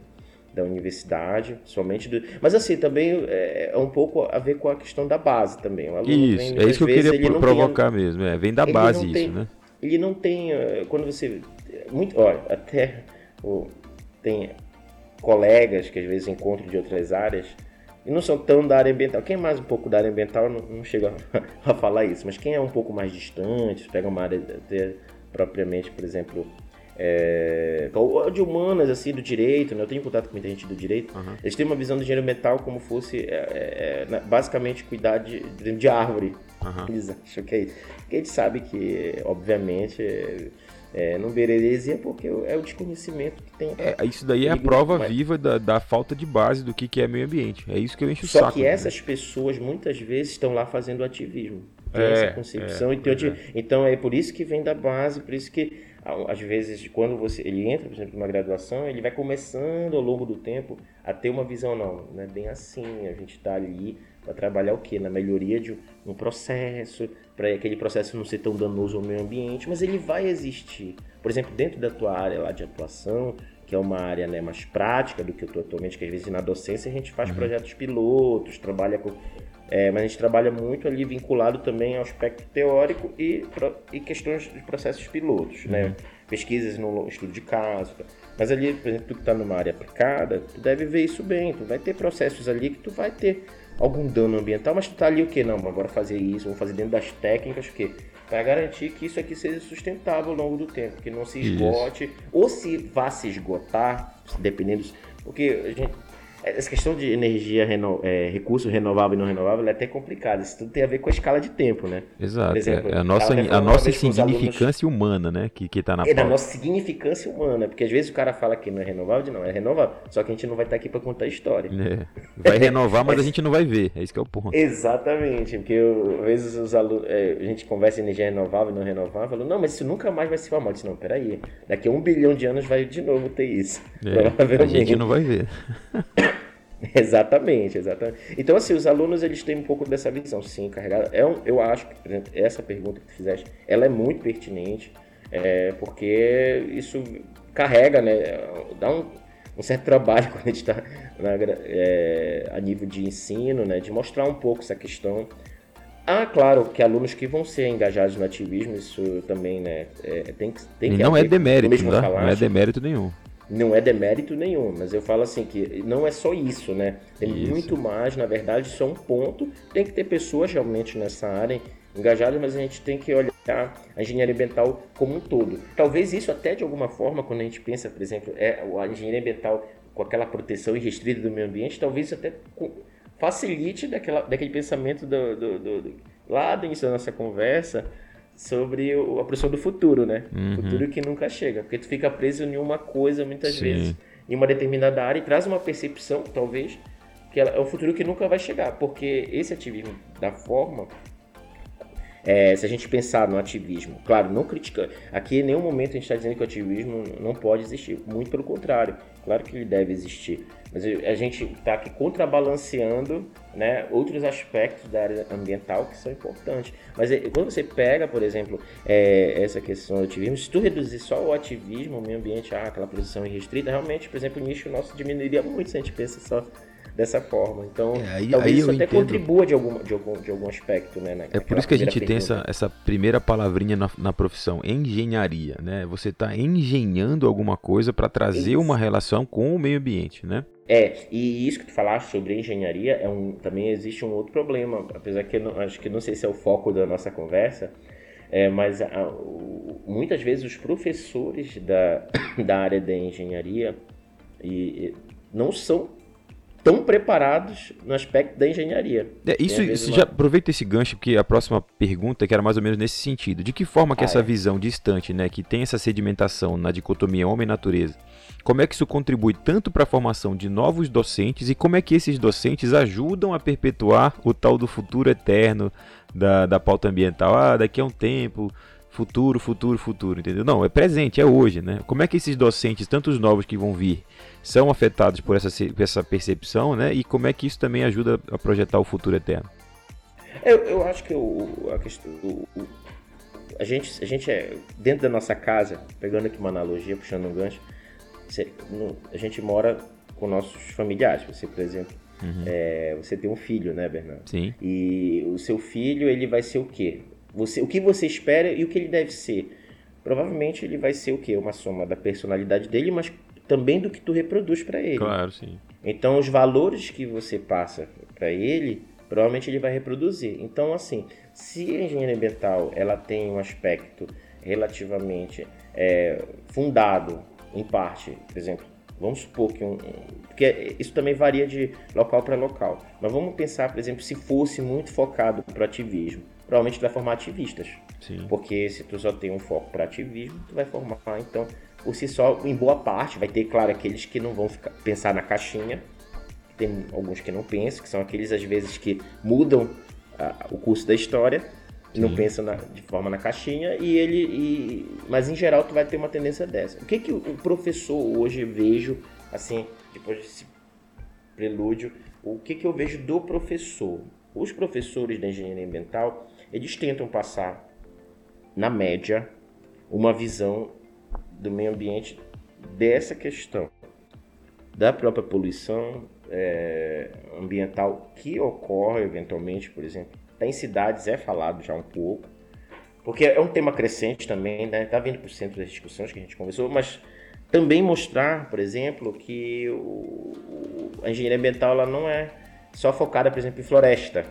da universidade, somente do... Mas assim, também é, é, um pouco a ver com a questão da base também. isso, vem, é isso que eu queria provocar tem, mesmo, é, vem da base isso, tem, né? Ele não tem, eh, quando você, muito, olha, até oh, tem colegas que às vezes encontro de outras áreas e não são tão da área ambiental. Quem é mais um pouco da área ambiental não, não chega a, a falar isso, mas quem é um pouco mais distante, pega uma área até, propriamente, por exemplo, é, de humanas, assim, do direito, né? Eu tenho contato com muita gente do direito. Uhum. Eles têm uma visão do engenheiro metal como fosse, é, é, basicamente, cuidar de, de árvore. Uhum. Eles acham que é isso. Porque a gente sabe que, obviamente, é, não bereresia porque é o desconhecimento que tem. É, isso daí é a prova mas... viva da, da, falta de base do que, que é meio ambiente. É isso que eu encho o Só saco. Só que né? essas pessoas, muitas vezes, estão lá fazendo ativismo. Tem é, essa concepção. e tem, então, é por isso que vem da base, por isso que às vezes quando você ele entra, por exemplo, numa graduação, ele vai começando ao longo do tempo a ter uma visão não, não é bem assim. A gente está ali para trabalhar o quê? Na melhoria de um processo, para aquele processo não ser tão danoso ao meio ambiente, mas ele vai existir. Por exemplo, dentro da tua área lá de atuação, que é uma área né, mais prática do que eu estou atualmente, que às vezes na docência a gente faz uhum. projetos pilotos, trabalha com É, mas a gente trabalha muito ali vinculado também ao aspecto teórico e, e questões de processos pilotos, né? uhum. né? Pesquisas no estudo de caso. Mas ali, por exemplo, tu que está numa área aplicada, tu deve ver isso bem. Tu vai ter processos ali que tu vai ter algum dano ambiental, mas tu tá ali o que? Não, agora fazer isso, vamos fazer dentro das técnicas o quê? Para garantir que isso aqui seja sustentável ao longo do tempo, que não se esgote, isso. ou se vá se esgotar, dependendo. Porque a gente, essa questão de energia, reno, é, recurso renovável e não renovável é até complicada. Isso tudo tem a ver com a escala de tempo, né? Exato. Exemplo, é a nossa, a nossa insignificância alunos... humana, né? Que, que tá na É da nossa significância humana. Porque às vezes o cara fala que não é renovável, não, é renovável. Só que a gente não vai estar aqui para contar a história. É. Vai renovar, mas a gente não vai ver. É isso que é o ponto. Exatamente. Porque às vezes os alunos, é, a gente conversa em energia renovável e não renovável, falou, não, mas isso nunca mais vai se formar. Eu disse, não, peraí. Daqui a um bilhão de anos vai de novo ter isso. É, a gente não vai ver. Exatamente, exatamente. Então, assim, os alunos eles têm um pouco dessa visão, sim, carregada. É um, eu acho que, por exemplo, essa pergunta que tu fizeste, ela é muito pertinente, é, porque isso carrega, né? Dá um, um certo trabalho quando a gente está é, a nível de ensino, né? De mostrar um pouco essa questão. Ah, claro, que alunos que vão ser engajados no ativismo, isso também, né? É, tem que, tem que não é demérito, tá? não é demérito nenhum não é demérito nenhum, mas eu falo assim que não é só isso, né? Tem isso. muito mais, na verdade, é um ponto. Tem que ter pessoas realmente nessa área engajadas, mas a gente tem que olhar a engenharia ambiental como um todo. Talvez isso até de alguma forma, quando a gente pensa, por exemplo, é a engenharia ambiental com aquela proteção irrestrita do meio ambiente, talvez até facilite daquela, daquele pensamento do, do, do, do lá do início da nossa conversa, sobre a produção do futuro, né? Uhum. Futuro que nunca chega, porque tu fica preso em uma coisa muitas Sim. vezes, em uma determinada área e traz uma percepção, talvez, que é o futuro que nunca vai chegar, porque esse ativismo da forma é, se a gente pensar no ativismo, claro, não criticando, aqui em nenhum momento a gente está dizendo que o ativismo não pode existir, muito pelo contrário, claro que ele deve existir, mas a gente está aqui contrabalanceando né, outros aspectos da área ambiental que são importantes. Mas é, quando você pega, por exemplo, é, essa questão do ativismo, se tu reduzir só o ativismo, o meio ambiente, ah, aquela produção irrestrita, realmente, por exemplo, o nicho nosso diminuiria muito se a gente pensa só dessa forma. Então, é, aí, talvez aí isso até entendo. contribua de algum, de, algum, de algum aspecto, né? é por isso que a gente tem essa, essa primeira palavrinha na, na profissão, engenharia, né? Você está engenhando alguma coisa para trazer isso. uma relação com o meio ambiente, né? É, e isso que tu falaste sobre engenharia, é um, também existe um outro problema, apesar que não, acho que não sei se é o foco da nossa conversa, é, mas a, o, muitas vezes os professores da, da área da engenharia e, e não são tão preparados no aspecto da engenharia. É, isso, isso já aproveita esse gancho porque a próxima pergunta que era mais ou menos nesse sentido. De que forma que ah, essa é. visão distante, né, que tem essa sedimentação na dicotomia homem-natureza, como é que isso contribui tanto para a formação de novos docentes e como é que esses docentes ajudam a perpetuar o tal do futuro eterno da, da pauta ambiental? Ah, daqui a um tempo futuro, futuro, futuro, entendeu? Não, é presente, é hoje, né? Como é que esses docentes, tanto os novos que vão vir, são afetados por essa, por essa percepção, né? E como é que isso também ajuda a projetar o futuro eterno? Eu, eu acho que o, a questão, o, a gente, a gente é dentro da nossa casa, pegando aqui uma analogia, puxando um gancho, você, no, a gente mora com nossos familiares. Você, por exemplo, uhum. é, você tem um filho, né, Bernardo? Sim. E o seu filho, ele vai ser o quê? Você, o que você espera e o que ele deve ser. Provavelmente ele vai ser o quê? Uma soma da personalidade dele, mas também do que tu reproduz para ele. Claro, sim. Então os valores que você passa para ele, provavelmente ele vai reproduzir. Então assim, se a engenharia ambiental ela tem um aspecto relativamente é, fundado em parte, por exemplo, vamos supor que um, porque isso também varia de local para local, mas vamos pensar, por exemplo, se fosse muito focado para o ativismo provavelmente tu vai formar ativistas. Sim. Porque se tu só tem um foco para ativismo, tu vai formar, então, por si só, em boa parte, vai ter, claro, aqueles que não vão ficar, pensar na caixinha, tem alguns que não pensam, que são aqueles, às vezes, que mudam a, o curso da história, Sim. não pensam na, de forma na caixinha, e ele. E, mas em geral tu vai ter uma tendência dessa. O que, que o professor hoje vejo, assim, depois desse prelúdio, o que, que eu vejo do professor? Os professores da engenharia ambiental, eles tentam passar, na média, uma visão do meio ambiente dessa questão da própria poluição, é, ambiental que ocorre eventualmente, por exemplo, em cidades é falado já um pouco, porque é um tema crescente também, né? Está vindo por centro das discussões que a gente conversou, mas também mostrar, por exemplo, que o, a engenharia ambiental ela não é só focada, por exemplo, em floresta.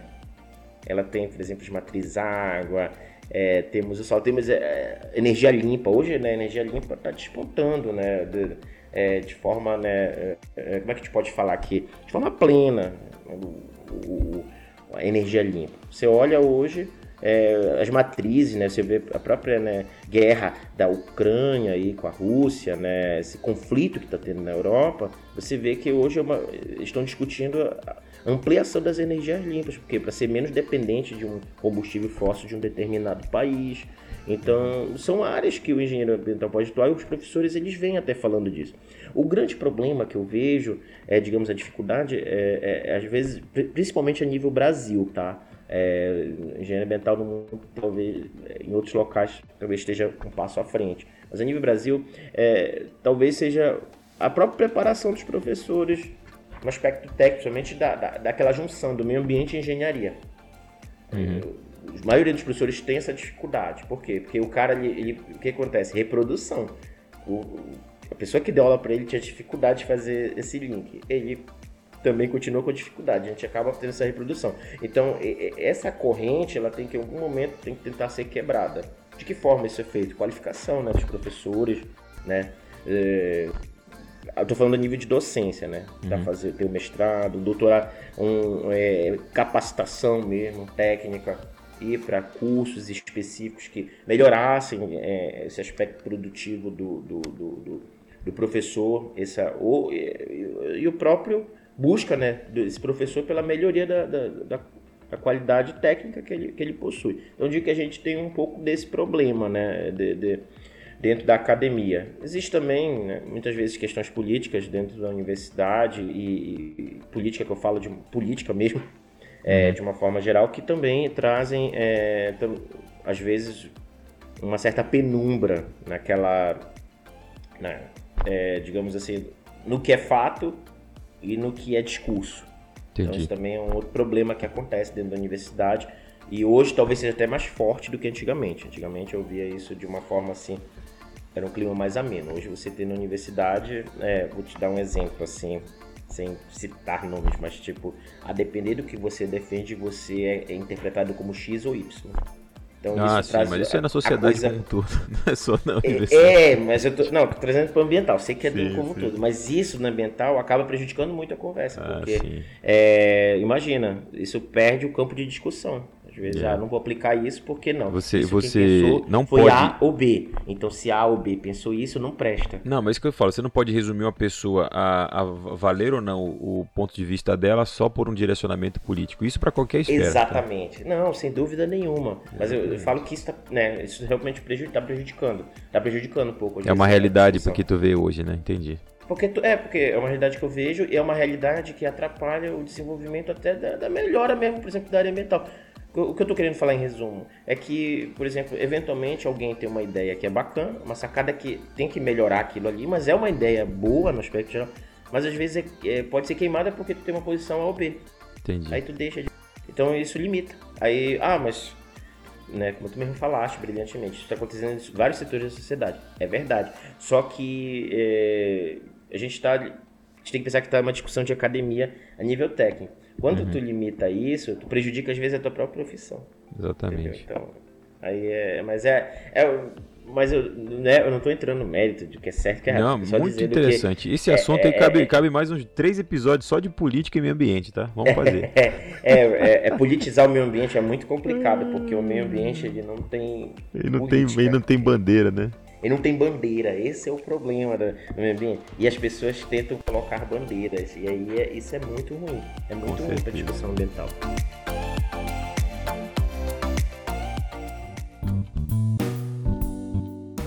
Ela tem, por exemplo, de matriz água, é, temos o sol, temos é, energia limpa. Hoje, né, energia limpa está despontando, né, de, é, de forma, né, é, é, como é que a gente pode falar aqui? De forma plena, o, o, a energia limpa. Você olha hoje é, as matrizes, né? Você vê a própria né, guerra da Ucrânia aí com a Rússia, né? Esse conflito que está tendo na Europa, você vê que hoje é uma, estão discutindo ampliação das energias limpas, porque para ser menos dependente de um combustível fóssil de um determinado país. Então, são áreas que o engenheiro ambiental pode atuar e os professores eles vêm até falando disso. O grande problema que eu vejo, é, digamos, a dificuldade, é, é, às vezes, principalmente a nível Brasil, tá? É, engenharia ambiental no mundo, talvez em outros locais talvez esteja um passo à frente. Mas a nível Brasil, é, talvez seja a própria preparação dos professores no aspecto técnico, somente da, da, daquela junção do meio ambiente e engenharia. Uhum. A maioria dos professores tem essa dificuldade. Por quê? Porque o cara, ele, ele o que acontece? Reprodução. O, a pessoa que deu aula para ele tinha dificuldade de fazer esse link. Ele também continua com dificuldade. A gente acaba tendo essa reprodução. Então, essa corrente, ela tem que, em algum momento, tem que tentar ser quebrada. De que forma isso é feito? Qualificação né, dos professores, né? É, eu estou falando a nível de docência, né? Para uhum. fazer ter o mestrado, doutorado, um, é, capacitação mesmo, técnica, ir para cursos específicos que melhorassem é, esse aspecto produtivo do, do, do, do, do professor, essa, o, e, e o próprio busca né, desse professor pela melhoria da, da, da, da, qualidade técnica que ele, que ele possui. Então, eu digo que a gente tem um pouco desse problema né, de, de dentro da academia. Existe também, né, muitas vezes, questões políticas dentro da universidade, e, e política que eu falo de política mesmo, é, de uma forma geral, que também trazem, é, às vezes, uma certa penumbra naquela, né, é, digamos assim, no que é fato e no que é discurso. Então, Entendi. Então isso também é um outro problema que acontece dentro da universidade e hoje talvez seja até mais forte do que antigamente. Antigamente eu via isso de uma forma assim, era um clima mais ameno. Hoje você tem na universidade, é, vou te dar um exemplo assim, sem citar nomes, mas tipo, a depender do que você defende, você é, é interpretado como X ou Y. Então, ah, isso sim, traz mas isso é na sociedade coisa... como todo, não é só na universidade. É, é mas eu tô, não, tô trazendo para o ambiental, sei que é sim, como um todo, mas isso no ambiental acaba prejudicando muito a conversa, ah, porque, é, imagina, isso perde o campo de discussão. Às vezes, é. ah, não vou aplicar isso porque não. Você, isso você não foi pode. A ou B. Então, se A ou B pensou isso, não presta. Não, mas isso que eu falo, você não pode resumir uma pessoa a, a valer ou não o ponto de vista dela só por um direcionamento político. Isso para qualquer esfera. Tá? Exatamente. Tá? Não, sem dúvida nenhuma. Mas eu, eu, falo que isso, tá, né, isso realmente está prejudicando. Está prejudicando um pouco. É uma realidade porque tu vê hoje, né? Entendi. Porque tu, é, porque é uma realidade que eu vejo e é uma realidade que atrapalha o desenvolvimento até da, da melhora mesmo, por exemplo, da área ambiental. O que eu estou querendo falar em resumo é que, por exemplo, eventualmente alguém tem uma ideia que é bacana, uma sacada que tem que melhorar aquilo ali, mas é uma ideia boa no aspecto geral, mas às vezes é, é, pode ser queimada porque tu tem uma posição A ou B. Entendi. Aí tu deixa de... Então isso limita. Aí, ah, mas, né, como tu mesmo falaste brilhantemente, isso está acontecendo em vários setores da sociedade. É verdade. Só que é, a gente está. A gente tem que pensar que está uma discussão de academia a nível técnico. Quando uhum. tu limita isso, tu prejudica às vezes a tua própria profissão. Exatamente. Entendeu? Então, aí é. Mas é. é mas eu, né, eu não estou entrando no mérito de que é certo que é errado. Não, muito interessante. Esse é, assunto é, aí cabe, é, cabe mais uns três episódios só de política e meio ambiente, tá? Vamos fazer. É, é, é, politizar o meio ambiente é muito complicado, porque o meio ambiente ele não tem. Ele não, tem, ele não tem bandeira, né? Ele não tem bandeira, esse é o problema do meio ambiente. E as pessoas tentam colocar bandeiras, e aí é, isso é muito ruim. É muito ruim para a discussão ambiental.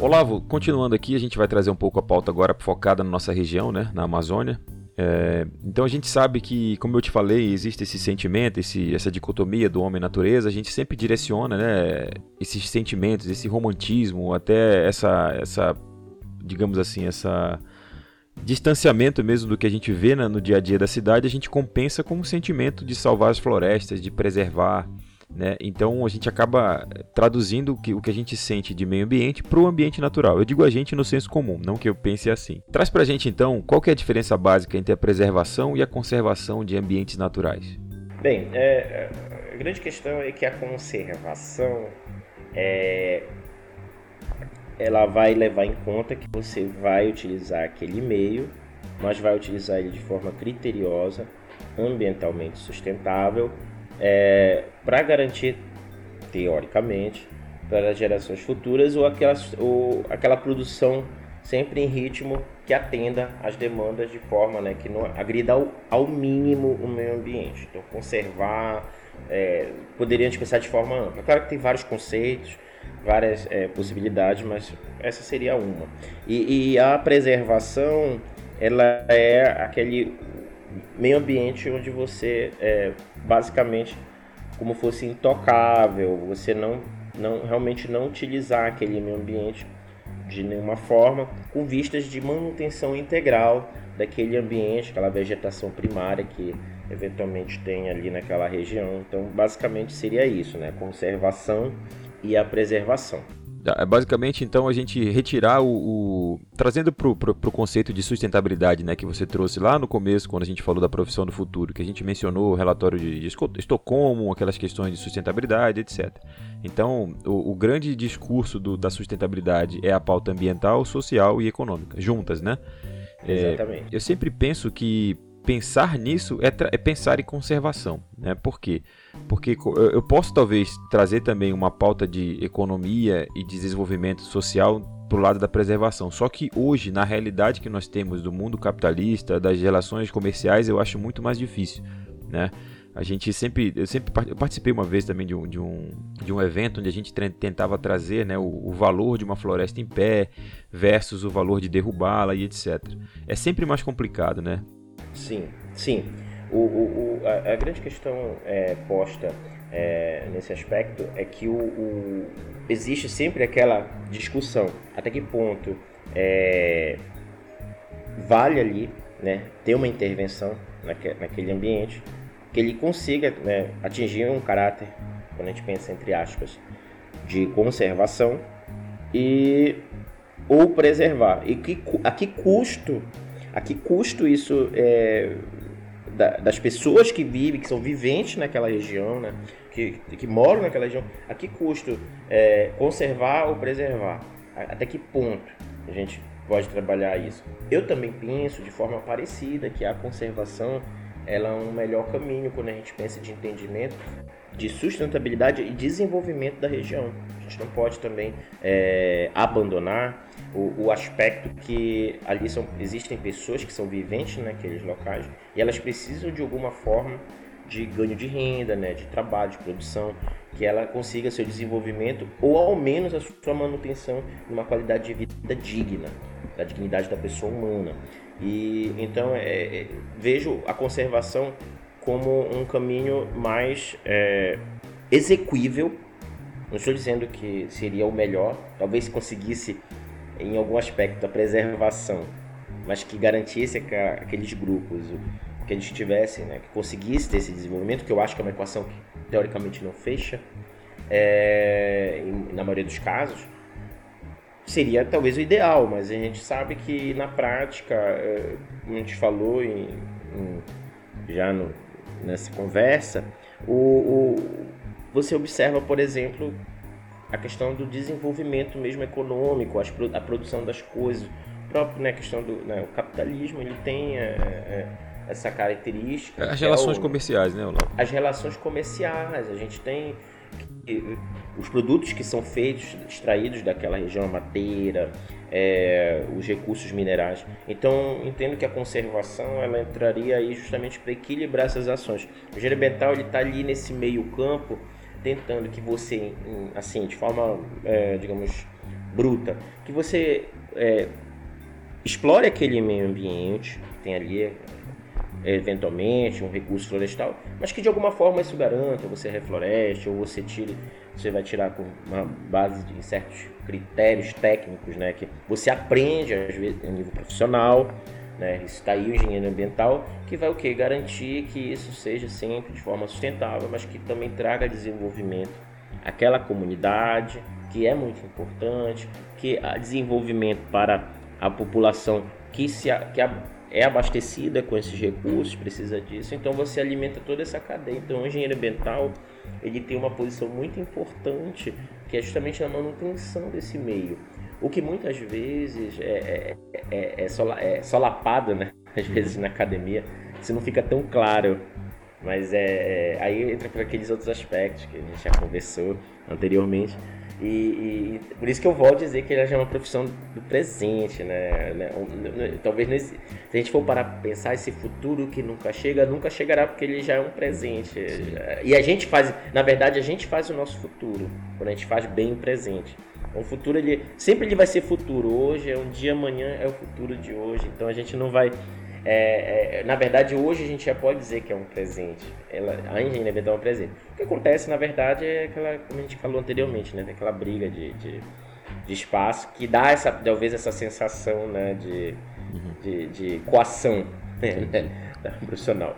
Olavo, continuando aqui, a gente vai trazer um pouco a pauta agora focada na nossa região, né, na Amazônia. É, então a gente sabe que, como eu te falei, existe esse sentimento, esse, essa dicotomia do homem e natureza. A gente sempre direciona né, esses sentimentos, esse romantismo, até essa, essa digamos assim, essa distanciamento mesmo do que a gente vê né, no dia a dia da cidade, a gente compensa com o sentimento de salvar as florestas, de preservar. Né? Então a gente acaba traduzindo o que, o que a gente sente de meio ambiente para o ambiente natural. Eu digo a gente no senso comum, não que eu pense assim. Traz para a gente então qual é a diferença básica entre a preservação e a conservação de ambientes naturais. Bem, é, a grande questão é que a conservação é, ela vai levar em conta que você vai utilizar aquele meio, mas vai utilizar ele de forma criteriosa, ambientalmente sustentável é, para garantir, teoricamente, para as gerações futuras ou aquela, ou aquela produção sempre em ritmo que atenda às demandas de forma né, que não agrida ao, ao mínimo o meio ambiente. Então, conservar, é, poderíamos pensar de forma ampla. Claro que tem vários conceitos, várias é, possibilidades, mas essa seria uma. E, e, a preservação, ela é aquele meio ambiente onde você é basicamente como fosse intocável, você não, não realmente não utilizar aquele meio ambiente de nenhuma forma, com vistas de manutenção integral daquele ambiente, aquela vegetação primária que eventualmente tem ali naquela região. Então, basicamente seria isso, né? Conservação e a preservação. É basicamente, então, a gente retirar o. o trazendo para o conceito de sustentabilidade né, que você trouxe lá no começo, quando a gente falou da profissão do futuro, que a gente mencionou o relatório de, de Estocolmo, aquelas questões de sustentabilidade, etc. Então, o, o grande discurso do, da sustentabilidade é a pauta ambiental, social e econômica, juntas, né? É, Exatamente. eu sempre penso que pensar nisso é, é, pensar em conservação. Né? Por quê? Porque eu posso talvez trazer também uma pauta de economia e desenvolvimento social para o lado da preservação. Só que hoje, na realidade que nós temos do mundo capitalista, das relações comerciais, eu acho muito mais difícil. Né? A gente sempre, eu sempre eu participei uma vez também de um, de um, de um evento onde a gente tentava trazer né, o, o valor de uma floresta em pé versus o valor de derrubá-la e etc. É sempre mais complicado, né? Sim, sim. O, o, o a, a, grande questão é, posta é, nesse aspecto é que o, o, existe sempre aquela discussão até que ponto é, vale ali né, ter uma intervenção naque, naquele ambiente que ele consiga né, atingir um caráter, quando a gente pensa entre aspas, de conservação e ou preservar. E que, a que custo a que custo isso é, da, das pessoas que vivem, que são viventes naquela região, né? que, que moram naquela região, a que custo é, conservar ou preservar? Até que ponto a gente pode trabalhar isso? Eu também penso de forma parecida que a conservação ela é um melhor caminho quando a gente pensa de entendimento de sustentabilidade e desenvolvimento da região. A gente não pode também é, abandonar o, o, aspecto que ali são, existem pessoas que são viventes naqueles locais e elas precisam de alguma forma de ganho de renda, né, de trabalho, de produção, que ela consiga seu desenvolvimento ou ao menos a sua manutenção numa qualidade de vida digna, da dignidade da pessoa humana. E então é, é, vejo a conservação como um caminho mais é, execuível. Não estou dizendo que seria o melhor, talvez se conseguisse em algum aspecto da preservação, mas que garantisse que aqueles grupos que a gente tivesse, né, que conseguisse ter esse desenvolvimento, que eu acho que é uma equação que teoricamente não fecha, é, na maioria dos casos, seria talvez o ideal, mas a gente sabe que na prática, é, a gente falou em, em, já no, nessa conversa, o, o, você observa, por exemplo, a questão do desenvolvimento mesmo econômico, as, a produção das coisas, o próprio né, questão do né, o capitalismo, ele tem é, é, essa característica. As relações é o, comerciais, né, Olavo? As relações comerciais, a gente tem os produtos que são feitos, extraídos daquela região, madeira, é, os recursos minerais. Então, entendo que a conservação ela entraria aí justamente para equilibrar essas ações. O engenheiro ambiental ele está ali nesse meio campo tentando que você, assim, de forma, é, digamos, bruta, que você é, explore aquele meio ambiente tem ali, eventualmente, um recurso florestal, mas que de alguma forma isso garanta, você refloreste ou você tire, você vai tirar com uma base de certos critérios técnicos, né, que você aprende às vezes a nível profissional, Né? Está aí o engenheiro ambiental que vai o quê? Garantir que isso seja sempre de forma sustentável, mas que também traga desenvolvimento àquela comunidade, que é muito importante, que há desenvolvimento para a população que, se, que é abastecida com esses recursos, precisa disso, então você alimenta toda essa cadeia. Então o engenheiro ambiental ele tem uma posição muito importante que é justamente na manutenção desse meio. O que muitas vezes é, é, é, é, é solapado, né? Às vezes na academia, isso não fica tão claro. Mas é, é aí entra por aqueles outros aspectos que a gente já conversou anteriormente. E, e, por isso que eu vou dizer que ele já é uma profissão do presente, né? né talvez nesse, se a gente for parar para pensar esse futuro que nunca chega, nunca chegará porque ele já é um presente. E a gente faz, na verdade, a gente faz o nosso futuro quando a gente faz bem o presente. O futuro ele sempre ele vai ser futuro. Hoje é um dia, amanhã é o futuro de hoje. Então a gente não vai é, é, na verdade, hoje a gente já pode dizer que é um presente. Ela, a engenharia ambiental é um presente. O que acontece, na verdade, é aquela, como a gente falou anteriormente, né? Aquela briga de, de, de espaço que dá essa, talvez essa sensação né? de, uhum. de, de coação né? profissional.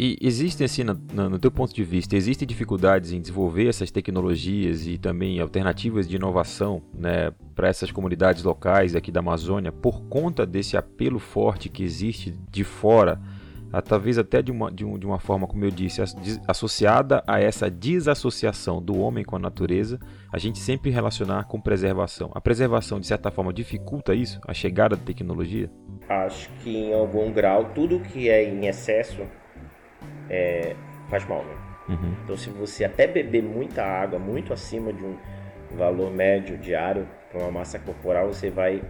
E existem, assim, no, teu ponto de vista, existem dificuldades em desenvolver essas tecnologias e também alternativas de inovação né, para essas comunidades locais aqui da Amazônia por conta desse apelo forte que existe de fora, talvez até de uma, de, um, de uma forma, como eu disse, associada a essa desassociação do homem com a natureza, a gente sempre relacionar com preservação. A preservação, de certa forma, dificulta isso, a chegada da tecnologia? Acho que em algum grau, tudo que é em excesso é, faz mal. Né? Uhum. Então, se você até beber muita água, muito acima de um valor médio diário para uma massa corporal, você vai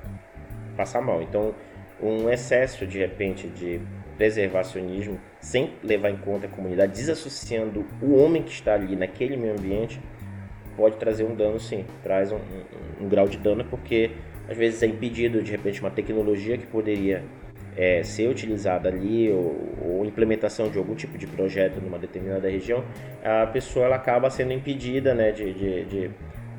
passar mal. Então, um excesso de repente de preservacionismo, sem levar em conta a comunidade, desassociando o homem que está ali naquele meio ambiente, pode trazer um dano sim, traz um, um, um grau de dano, porque às vezes é impedido de repente uma tecnologia que poderia é, ser utilizada ali ou, ou, implementação de algum tipo de projeto numa determinada região, a pessoa ela acaba sendo impedida né, de, de, de,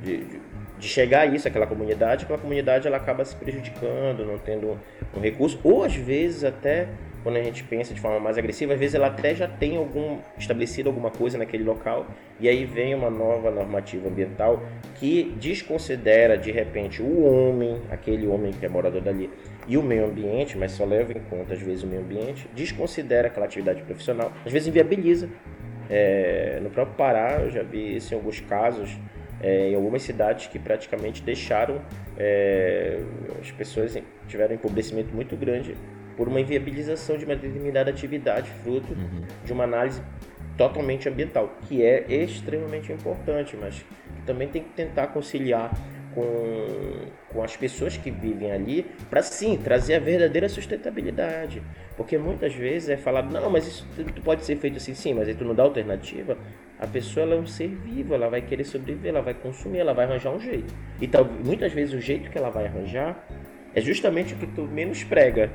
de, de chegar a isso, aquela comunidade, aquela comunidade ela acaba se prejudicando, não tendo um recurso, ou às vezes até quando a gente pensa de forma mais agressiva, às vezes ela até já tem algum estabelecido alguma coisa naquele local e aí vem uma nova normativa ambiental que desconsidera de repente o homem, aquele homem que é morador dali, e o meio ambiente, mas só leva em conta às vezes o meio ambiente, desconsidera aquela atividade profissional, às vezes inviabiliza. É, no próprio Pará, eu já vi isso em alguns casos, é, em algumas cidades que praticamente deixaram é, as pessoas tiveram empobrecimento muito grande por uma inviabilização de uma determinada atividade, fruto uhum. de uma análise totalmente ambiental, que é extremamente importante, mas também tem que tentar conciliar com, com as pessoas que vivem ali para sim trazer a verdadeira sustentabilidade. Porque muitas vezes é falado, não, mas isso pode ser feito assim, sim, mas aí tu não dá alternativa. A pessoa ela é um ser vivo, ela vai querer sobreviver, ela vai consumir, ela vai arranjar um jeito. E tal, muitas vezes o jeito que ela vai arranjar é justamente o que tu menos prega,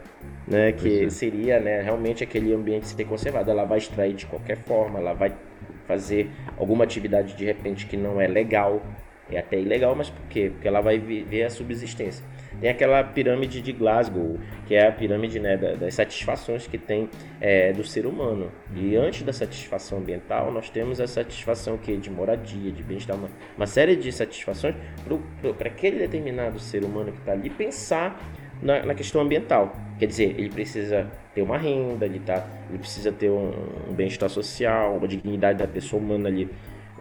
né? Que seria, né, realmente aquele ambiente ser conservado. Ela vai extrair de qualquer forma, ela vai fazer alguma atividade de repente que não é legal, é até ilegal, mas por quê? Porque ela vai ver a subsistência. Tem aquela pirâmide de Glasgow, que é a pirâmide né, das satisfações que tem é, do ser humano. E antes da satisfação ambiental, nós temos a satisfação que de moradia, de bem-estar, uma, uma série de satisfações para aquele determinado ser humano que está ali pensar na, na, questão ambiental. Quer dizer, ele precisa ter uma renda, ele, tá, ele precisa ter um, um bem-estar social, uma dignidade da pessoa humana ali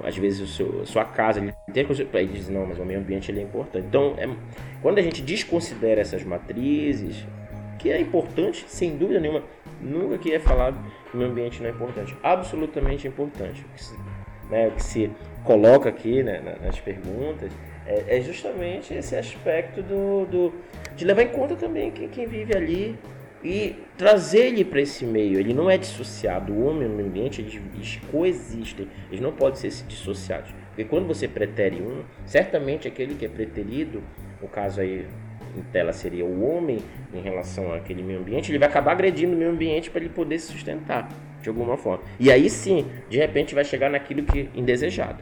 às vezes o seu, a sua casa, ele tem para ele diz não, mas o meio ambiente ele é importante. Então, é, quando a gente desconsidera essas matrizes, que é importante, sem dúvida nenhuma, nunca que é falado que o meio ambiente não é importante, absolutamente importante. O que se, né, o que se coloca aqui né, nas perguntas é, é, justamente esse aspecto do, do, de levar em conta também quem, quem vive ali e trazer ele para esse meio. Ele não é dissociado. O homem e o meio ambiente eles, eles coexistem, eles não podem ser dissociados. Porque quando você pretere um, certamente aquele que é preterido, no caso aí em tela seria o homem em relação àquele meio ambiente, ele vai acabar agredindo o meio ambiente para ele poder se sustentar de alguma forma. E aí sim, de repente vai chegar naquilo que indesejado.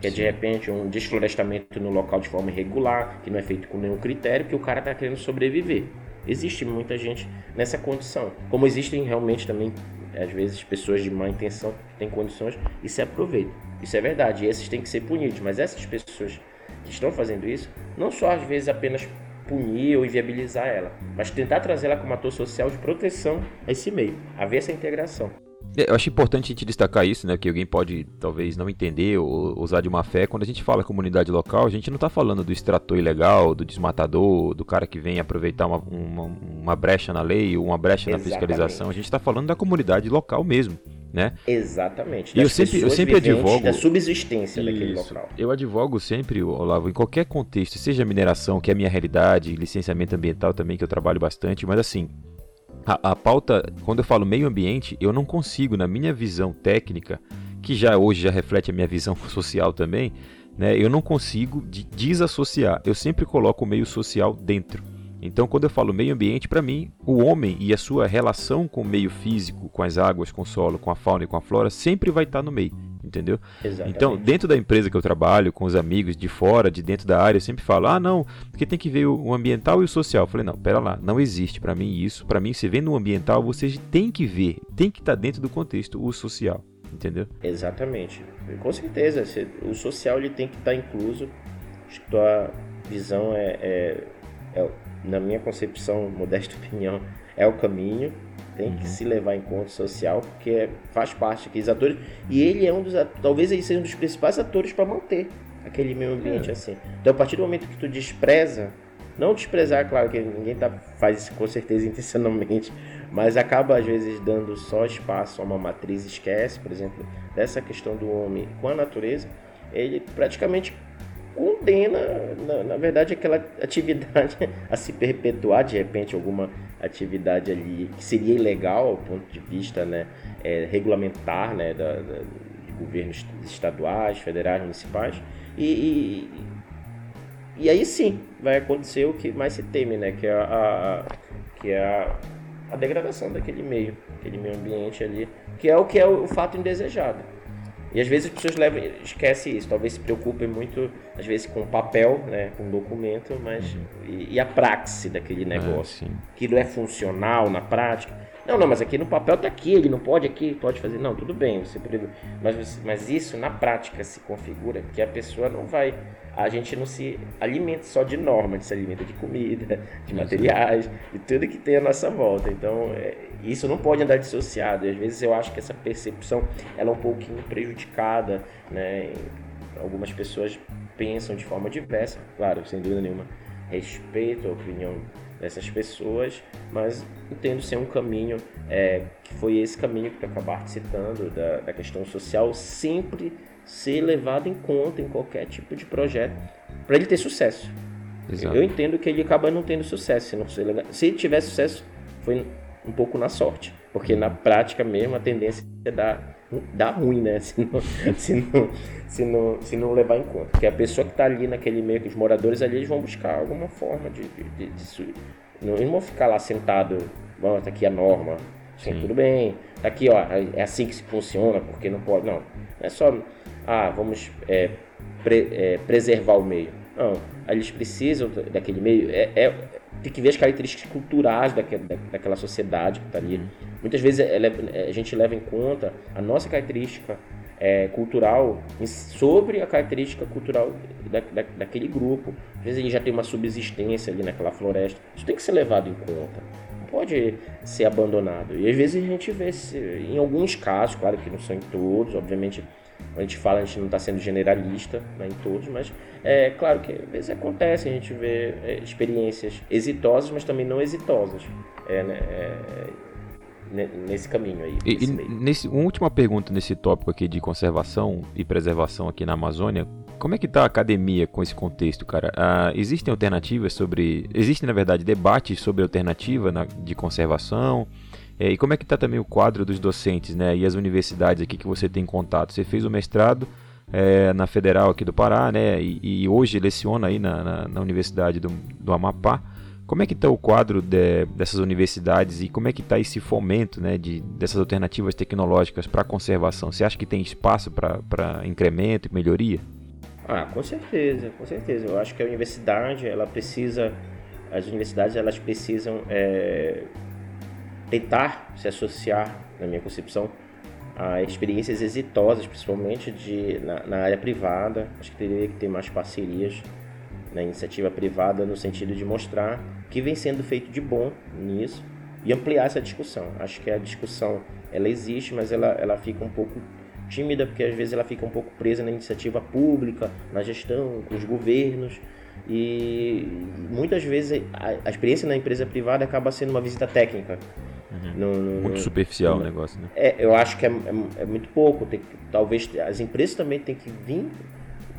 Que é de repente um desflorestamento no local de forma irregular, que não é feito com nenhum critério, que o cara está querendo sobreviver. Existe muita gente nessa condição. Como existem realmente também, às vezes, pessoas de má intenção que têm condições e se aproveitam. Isso é verdade, e esses têm que ser punidos. Mas essas pessoas que estão fazendo isso, não só às vezes apenas punir ou inviabilizar ela, mas tentar trazer ela como ator social de proteção a esse meio, haver essa integração. É, eu acho importante a gente destacar isso, né? Que alguém pode talvez não entender ou usar de má fé. Quando a gente fala comunidade local, a gente não está falando do extrator ilegal, do desmatador, do cara que vem aproveitar uma, uma, uma brecha na lei ou uma brecha Exatamente. na fiscalização. A gente está falando da comunidade local mesmo. Né? Exatamente. E eu sempre, eu sempre advogo da subsistência isso, daquele local. Eu advogo sempre, Olavo, em qualquer contexto, seja mineração, que é a minha realidade, licenciamento ambiental também, que eu trabalho bastante, mas assim, a, a pauta, quando eu falo meio ambiente, eu não consigo, na minha visão técnica, que já hoje já reflete a minha visão social também, né, eu não consigo de desassociar. Eu sempre coloco o meio social dentro. Então, quando eu falo meio ambiente, para mim, o homem e a sua relação com o meio físico, com as águas, com o solo, com a fauna e com a flora, sempre vai estar no meio entendeu? Exatamente. Então, dentro da empresa que eu trabalho, com os amigos de fora, de dentro da área, eu sempre falo: "Ah, não, porque tem que ver o ambiental e o social". Eu falei: "Não, pera lá, não existe para mim isso. Para mim, você vendo o ambiental, você tem que ver, tem que estar tá dentro do contexto o social". Entendeu? Exatamente. Com certeza, o social ele tem que estar tá incluso. Acho que tua visão é, é, é na minha concepção, modesta opinião, é o caminho tem que uhum. se levar em conta social, porque faz parte daqueles atores. E ele é um dos talvez ele seja um dos principais atores para manter aquele meio ambiente é. assim. Então, a partir do momento que tu despreza, não desprezar, claro que ninguém tá, faz isso com certeza intencionalmente, mas acaba às vezes dando só espaço a uma matriz, esquece, por exemplo, dessa questão do homem com a natureza, ele praticamente condena, na, na, verdade, aquela atividade a se perpetuar, de repente, alguma atividade ali que seria ilegal, ao ponto de vista né, é, regulamentar né, da, da, de governos estaduais, federais, municipais, e, e, e, aí sim vai acontecer o que mais se teme, né, que é a, a que é a, a degradação daquele meio, aquele meio ambiente ali, que é o que é o fato indesejado. E às vezes as pessoas levam, esquecem isso, talvez se preocupem muito, às vezes, com papel, né, com documento, mas uhum. e, e, a praxe daquele ah, negócio. Ah, Aquilo é funcional na prática. Não, não, mas aqui no papel tá aqui, ele não pode aqui, pode fazer. Não, tudo bem, você mas, mas isso na prática se configura que a pessoa não vai a gente não se alimenta só de norma, a gente se alimenta de comida, de materiais, de tudo que tem à nossa volta. Então, é, isso não pode andar dissociado. E às vezes eu acho que essa percepção ela é um pouquinho prejudicada, né? Algumas pessoas pensam de forma diversa, claro, sem dúvida nenhuma, respeito a opinião dessas pessoas, mas entendo ser um caminho é, que foi esse caminho que tu acabaste citando da, da questão social, sempre ser levado em conta em qualquer tipo de projeto para ele ter sucesso. Exato. Eu entendo que ele acaba não tendo sucesso. Se, não se ele tiver sucesso, foi um pouco na sorte. Porque na prática mesmo a tendência é dar, dar ruim, né? Se não, se, não, se, não, se não levar em conta. Porque a pessoa que está ali naquele meio, que os moradores ali, eles vão buscar alguma forma de. de, de, de não, eles não vão ficar lá sentado, bom, tá aqui a norma, Sim, Sim. tudo bem, tá aqui, ó, é assim que se funciona, porque não pode. Não, não é só ah, vamos é, pre, é, preservar o meio. Não, eles precisam daquele meio. É, é, tem que ver as características culturais daquela, daquela sociedade que está ali. Muitas vezes a gente leva em conta a nossa característica é, cultural sobre a característica cultural da, da, daquele grupo. Às vezes ele já tem uma subsistência ali naquela floresta. Isso tem que ser levado em conta. Não pode ser abandonado. E às vezes a gente vê, em alguns casos, claro que não são em todos, obviamente a gente fala, a gente não está sendo generalista né, em todos, mas é claro que às vezes acontece, a gente vê é, experiências exitosas, mas também não exitosas é, né, é, nesse caminho aí. E, e nesse, uma última pergunta nesse tópico aqui de conservação e preservação aqui na Amazônia. Como é que está a academia com esse contexto, cara? Ah, existem alternativas sobre... Existem, na verdade, debates sobre alternativa na, de conservação? É, e como é que está também o quadro dos docentes, né? E as universidades aqui que você tem contato? Você fez o mestrado é, na Federal aqui do Pará, né? E, e hoje leciona aí na, na, na Universidade do, do, Amapá. Como é que está o quadro de, dessas universidades e como é que está esse fomento, né? De, dessas alternativas tecnológicas para conservação? Você acha que tem espaço para incremento e melhoria? Ah, com certeza, com certeza. Eu acho que a universidade ela precisa as universidades elas precisam é, tentar se associar, na minha concepção, a experiências exitosas, principalmente de, na, na área privada. Acho que teria que ter mais parcerias na iniciativa privada no sentido de mostrar que vem sendo feito de bom nisso e ampliar essa discussão. Acho que a discussão ela existe, mas ela, ela fica um pouco tímida porque às vezes ela fica um pouco presa na iniciativa pública, na gestão, com os governos e muitas vezes a, a experiência na empresa privada acaba sendo uma visita técnica. Uhum. No, no, muito superficial no, o negócio, né? É, eu acho que é, é, é muito pouco. Tem, talvez as empresas também têm que vir,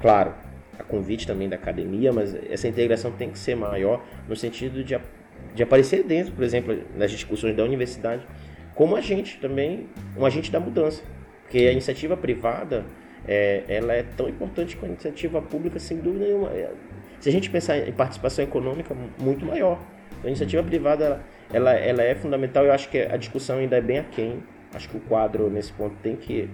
claro, a convite também da academia, mas essa integração tem que ser maior no sentido de, de aparecer dentro, por exemplo, nas discussões da universidade, como agente também, um agente da mudança. Porque a iniciativa privada, é, ela é tão importante quanto a iniciativa pública, sem dúvida nenhuma. Se a gente pensar em participação econômica, muito maior. A iniciativa privada, ela, ela é fundamental. Eu acho que a discussão ainda é bem aquém. Acho que o quadro, nesse ponto, tem que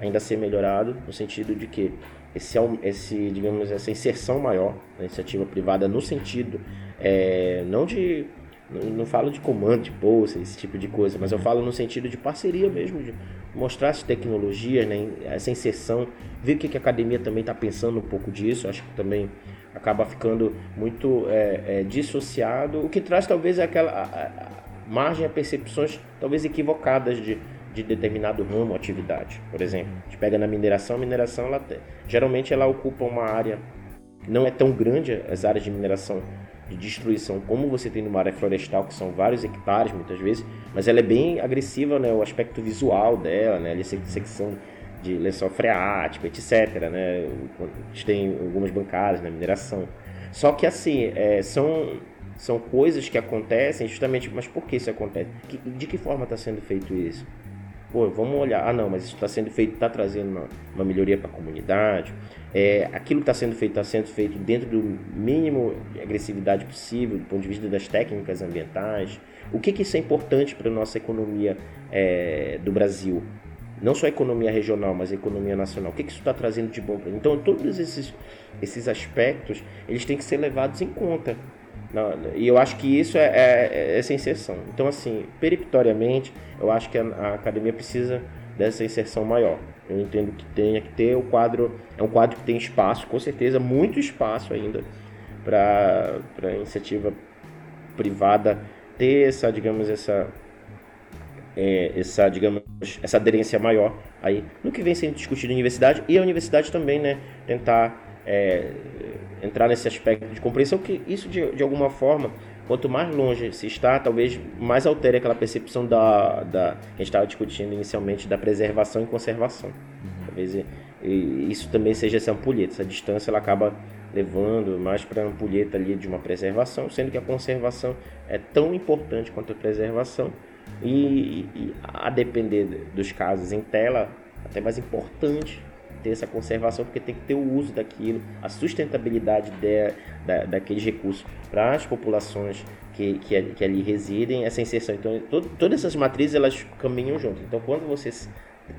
ainda ser melhorado, no sentido de que esse, esse digamos, essa inserção maior da iniciativa privada, no sentido, é, não de não, falo de comando de bolsa, esse tipo de coisa, mas eu falo no sentido de parceria mesmo, de mostrar as tecnologias, né, essa inserção, ver o que a academia também está pensando um pouco disso, acho que também acaba ficando muito é, é, dissociado, o que traz talvez aquela a, a margem a percepções talvez equivocadas de, de determinado ramo, atividade. Por exemplo, a gente pega na mineração, a mineração ela, geralmente ela ocupa uma área, não é tão grande as áreas de mineração de destruição como você tem numa área florestal, que são vários hectares muitas vezes, mas ela é bem agressiva, né, o aspecto visual dela, né, a secção de lençol freático, etc. Né, a gente tem algumas bancadas na mineração. Só que assim, é, são, são coisas que acontecem justamente, mas por que isso acontece? de que forma está sendo feito isso? Pô, vamos olhar, ah não, mas isso está sendo feito, está trazendo uma, uma melhoria para a comunidade, é, aquilo que está sendo feito está sendo feito dentro do mínimo de agressividade possível, do ponto de vista das técnicas ambientais. O que, que isso é importante para a nossa economia é, do Brasil? Não só a economia regional, mas a economia nacional. O que, que isso está trazendo de bom para Então, todos esses, esses aspectos, eles têm que ser levados em conta. E eu acho que isso é, é, é essa inserção. Então, assim, periptoriamente, eu acho que a, a academia precisa dessa inserção maior. Eu entendo que tenha que ter o quadro, é um quadro que tem espaço, com certeza, muito espaço ainda para a iniciativa privada ter essa, digamos, essa, é, essa, digamos, essa aderência maior aí no que vem sendo discutido na universidade e a universidade também, né, tentar é, entrar nesse aspecto de compreensão que isso de, de alguma forma quanto mais longe se está, talvez mais altere aquela percepção da, da que a gente estava discutindo inicialmente da preservação e conservação. Uhum. Talvez e, e isso também seja essa ampulheta, essa distância ela acaba levando mais para a ampulheta ali de uma preservação, sendo que a conservação é tão importante quanto a preservação e, e a depender dos casos em tela, até mais importante ter essa conservação, porque tem que ter o uso daquilo, a sustentabilidade de, da, daqueles recursos para as populações que, que, que, ali residem, essa inserção. Então, todas essas matrizes elas caminham juntas. Então, quando você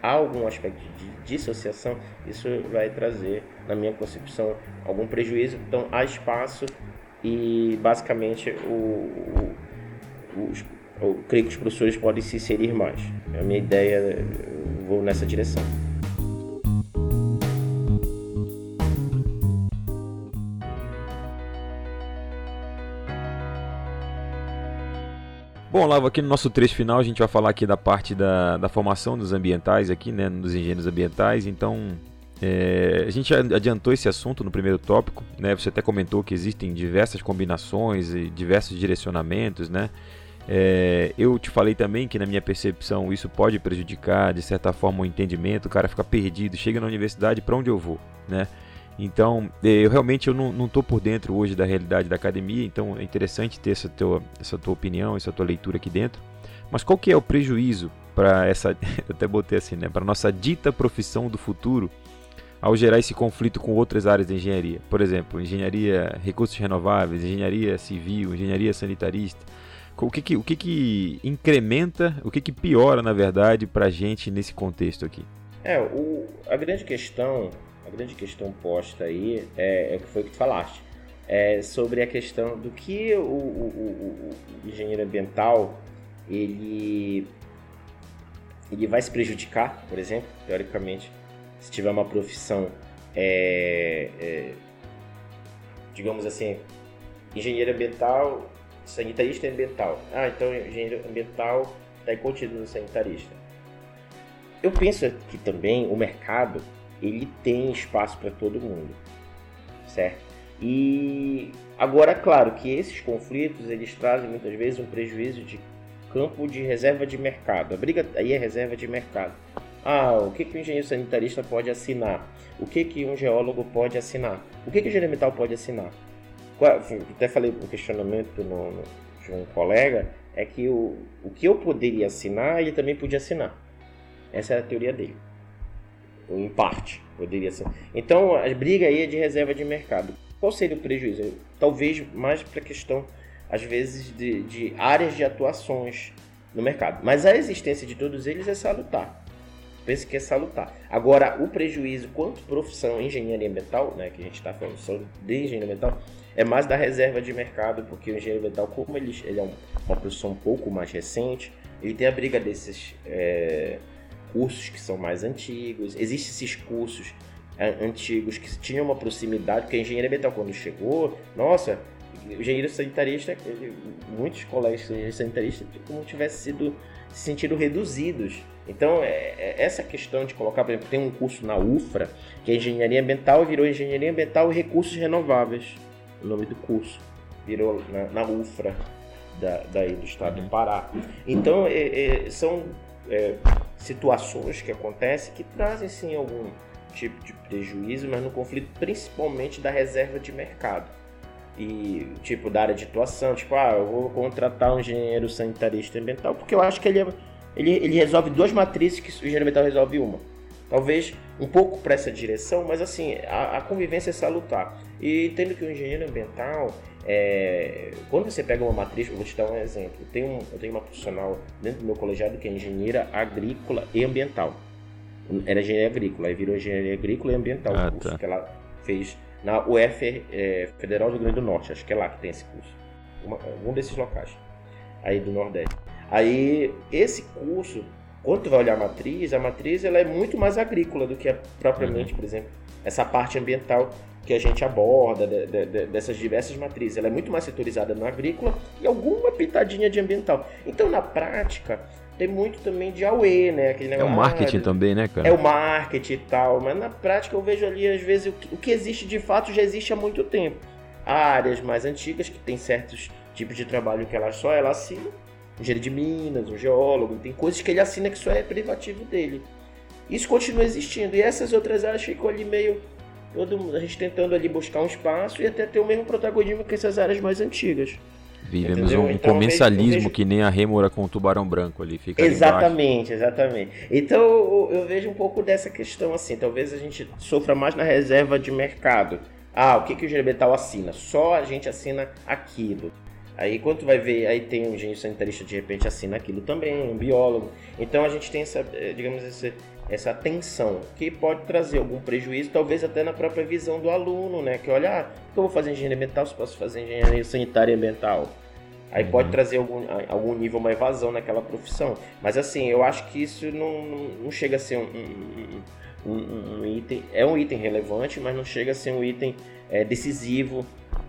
há algum aspecto de dissociação, isso vai trazer, na minha concepção, algum prejuízo. Então, há espaço e, basicamente, o, o, os, eu creio que os professores podem se inserir mais. A minha ideia, eu vou nessa direção. Bom, Lavo, aqui no nosso trecho final a gente vai falar aqui da parte da, da formação dos ambientais aqui, né, dos engenheiros ambientais. Então, é, a gente adiantou esse assunto no primeiro tópico, né? Você até comentou que existem diversas combinações e diversos direcionamentos, né? É, eu te falei também que na minha percepção isso pode prejudicar de certa forma o entendimento, o cara fica perdido, chega na universidade para onde eu vou, né? Então, é, eu realmente eu não estou por dentro hoje da realidade da academia, então é interessante ter essa tua, essa tua opinião, essa tua leitura aqui dentro. Mas qual que é o prejuízo para essa, até botei assim, né, para nossa dita profissão do futuro ao gerar esse conflito com outras áreas da engenharia? Por exemplo, engenharia recursos renováveis, engenharia civil, engenharia sanitarista. O que que, o que, que incrementa, o que que piora, na verdade, para a gente nesse contexto aqui? É, o, a grande questão a grande questão posta aí é, é o que foi que tu falaste. é, sobre a questão do que o, o, o, engenheiro ambiental ele, ele vai se prejudicar, por exemplo, teoricamente, se tiver uma profissão, é, é, digamos assim, engenheiro ambiental, sanitarista ambiental. Ah, então engenheiro ambiental está contido no sanitarista. Eu penso que também o mercado ele tem espaço para todo mundo, certo? E agora, claro que esses conflitos eles trazem muitas vezes um prejuízo de campo de reserva de mercado. A briga aí é reserva de mercado. Ah, o que, que o engenheiro sanitarista pode assinar? O que, que um geólogo pode assinar? O que, que o engenheiro ambiental pode assinar? Até falei um questionamento no, no, de um colega, é que o, o que eu poderia assinar, ele também podia assinar. Essa é a teoria dele. Em parte, poderia ser. Então, a briga aí é de reserva de mercado. Qual seria o prejuízo? Talvez mais para questão, às vezes, de, de áreas de atuações no mercado. Mas a existência de todos eles é salutar. Penso que é salutar. Agora, o prejuízo quanto profissão engenharia ambiental, né, que a gente está falando só de engenharia ambiental, é mais da reserva de mercado, porque o engenheiro ambiental, como ele, ele é uma profissão um pouco mais recente, ele tem a briga desses é, cursos que são mais antigos. Existem esses cursos antigos que tinham uma proximidade, porque a engenharia ambiental quando chegou, nossa, engenheiro sanitarista, muitos colégios de engenheiro sanitarista como tivesse sido se sentido reduzidos. Então, é, é, essa questão de colocar, por exemplo, tem um curso na UFRA, que é Engenharia Ambiental, virou Engenharia Ambiental e Recursos Renováveis, o nome do curso. Virou na, na UFRA, da, daí do estado do Pará. Então, é, é, são é, situações que acontecem que trazem, sim, algum tipo de prejuízo, mas no conflito principalmente da reserva de mercado. E, tipo, da área de atuação, tipo, ah, eu vou contratar um engenheiro sanitarista ambiental, porque eu acho que ele, é, ele, ele resolve duas matrizes que o engenheiro ambiental resolve uma. Talvez um pouco para essa direção, mas assim, a, a, convivência é salutar. E tendo que o engenheiro ambiental, é, quando você pega uma matriz, eu vou te dar um exemplo. Eu tenho, eu tenho uma profissional dentro do meu colegiado que é engenheira agrícola e ambiental era engenharia agrícola, aí virou engenharia agrícola e ambiental, ah, curso tá. que ela fez na UF é, Federal do Rio Grande do Norte, acho que é lá que tem esse curso. Uma, um desses locais aí do Nordeste. Aí esse curso, quando tu vai olhar a matriz, a matriz ela é muito mais agrícola do que a, propriamente, uhum. por exemplo, essa parte ambiental que a gente aborda de, de, de, dessas diversas matrizes. Ela é muito mais setorizada no agrícola e alguma pitadinha de ambiental. Então, na prática, tem muito também de AUE, né? Aquele negócio, é o marketing ah, também, né, cara? É o marketing e tal, mas na prática eu vejo ali, às vezes, o que, o que existe de fato já existe há muito tempo. Há áreas mais antigas que tem certos tipos de trabalho que ela só ela assina, um engenheiro de minas, um geólogo, tem coisas que ele assina que só é privativo dele. Isso continua existindo, e essas outras áreas ficam ali meio todo a gente tentando ali buscar um espaço e até ter o mesmo protagonismo que essas áreas mais antigas. Vivemos Entendeu? um então, comensalismo vejo, vejo... que nem a rêmora com o tubarão branco ali. Fica exatamente, exatamente. Então eu, eu, vejo um pouco dessa questão assim. Talvez a gente sofra mais na reserva de mercado. Ah, o que, que o Gerebetal assina? Só a gente assina aquilo. Aí quando tu vai ver, aí tem um engenheiro sanitarista de repente assina aquilo também, um biólogo. Então a gente tem essa, eh, digamos, esse, essa tensão que pode trazer algum prejuízo, talvez até na própria visão do aluno, né? Que olha, ah, que eu vou fazer engenharia ambiental se posso fazer engenharia sanitária e ambiental? Aí pode uhum. trazer algum, algum nível, uma evasão naquela profissão. Mas assim, eu acho que isso não, não, não chega a ser um, um, um, um, item. É um item relevante, mas não chega a ser um item é, decisivo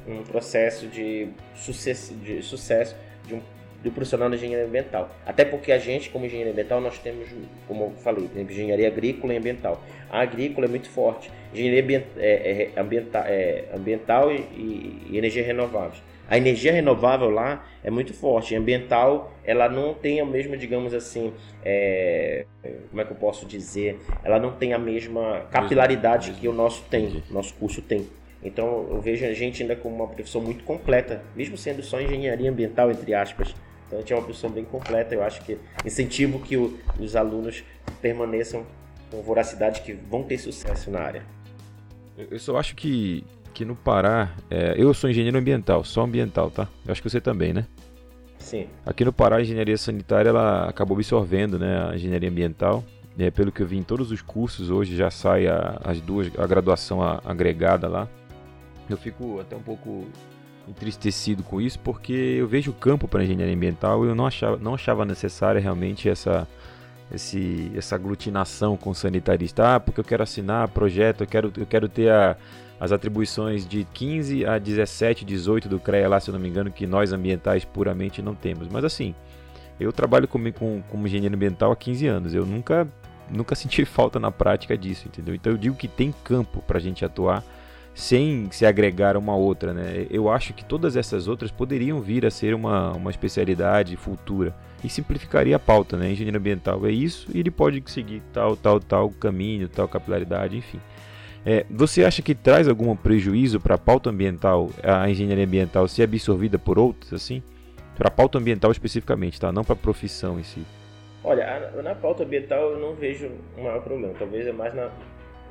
um processo de sucesso, de sucesso de um, do profissional na engenharia ambiental. Até porque a gente, como engenharia ambiental, nós temos, como eu falei, engenharia agrícola e ambiental. A agrícola é muito forte. Engenharia é, é, ambiental, é, ambiental e, e, e energia renováveis. A energia renovável lá é muito forte. A ambiental, ela não tem a mesma, digamos assim, é, como é que eu posso dizer? Ela não tem a mesma capilaridade que o nosso tem, nosso curso tem. Então eu vejo a gente ainda como uma profissão muito completa, mesmo sendo só engenharia ambiental, entre aspas. Então a gente é uma profissão bem completa. Eu acho que incentivo que o, os alunos permaneçam com voracidade, que vão ter sucesso na área. Eu só acho que, que no Pará, é, eu sou engenheiro ambiental, só ambiental, tá? Eu acho que você também, né? Sim. Aqui no Pará, a engenharia sanitária ela acabou absorvendo né, a engenharia ambiental. É, pelo que eu vi em todos os cursos, hoje já sai a, as duas, a graduação agregada lá. Eu fico até um pouco entristecido com isso, porque eu vejo campo para engenharia ambiental e eu não achava, não achava necessária realmente essa, esse, essa aglutinação com sanitarista. Ah, porque eu quero assinar projeto, eu quero, eu quero ter a, as atribuições de 15 a 17, 18 do CREA lá, se eu não me engano, que nós ambientais puramente não temos. Mas assim, eu trabalho como, com, como engenheiro ambiental há 15 anos, eu nunca, nunca senti falta na prática disso, entendeu? Então eu digo que tem campo para a gente atuar sem se agregar uma outra, né? Eu acho que todas essas outras poderiam vir a ser uma, uma especialidade futura e simplificaria a pauta, né? Engenharia ambiental é isso e ele pode seguir tal, tal, tal caminho, tal capilaridade, enfim. É, você acha que traz algum prejuízo para a pauta ambiental, a engenharia ambiental ser absorvida por outros, assim? Para a pauta ambiental especificamente, tá? Não para a profissão em si. Olha, na pauta ambiental eu não vejo um maior problema. Talvez é mais na,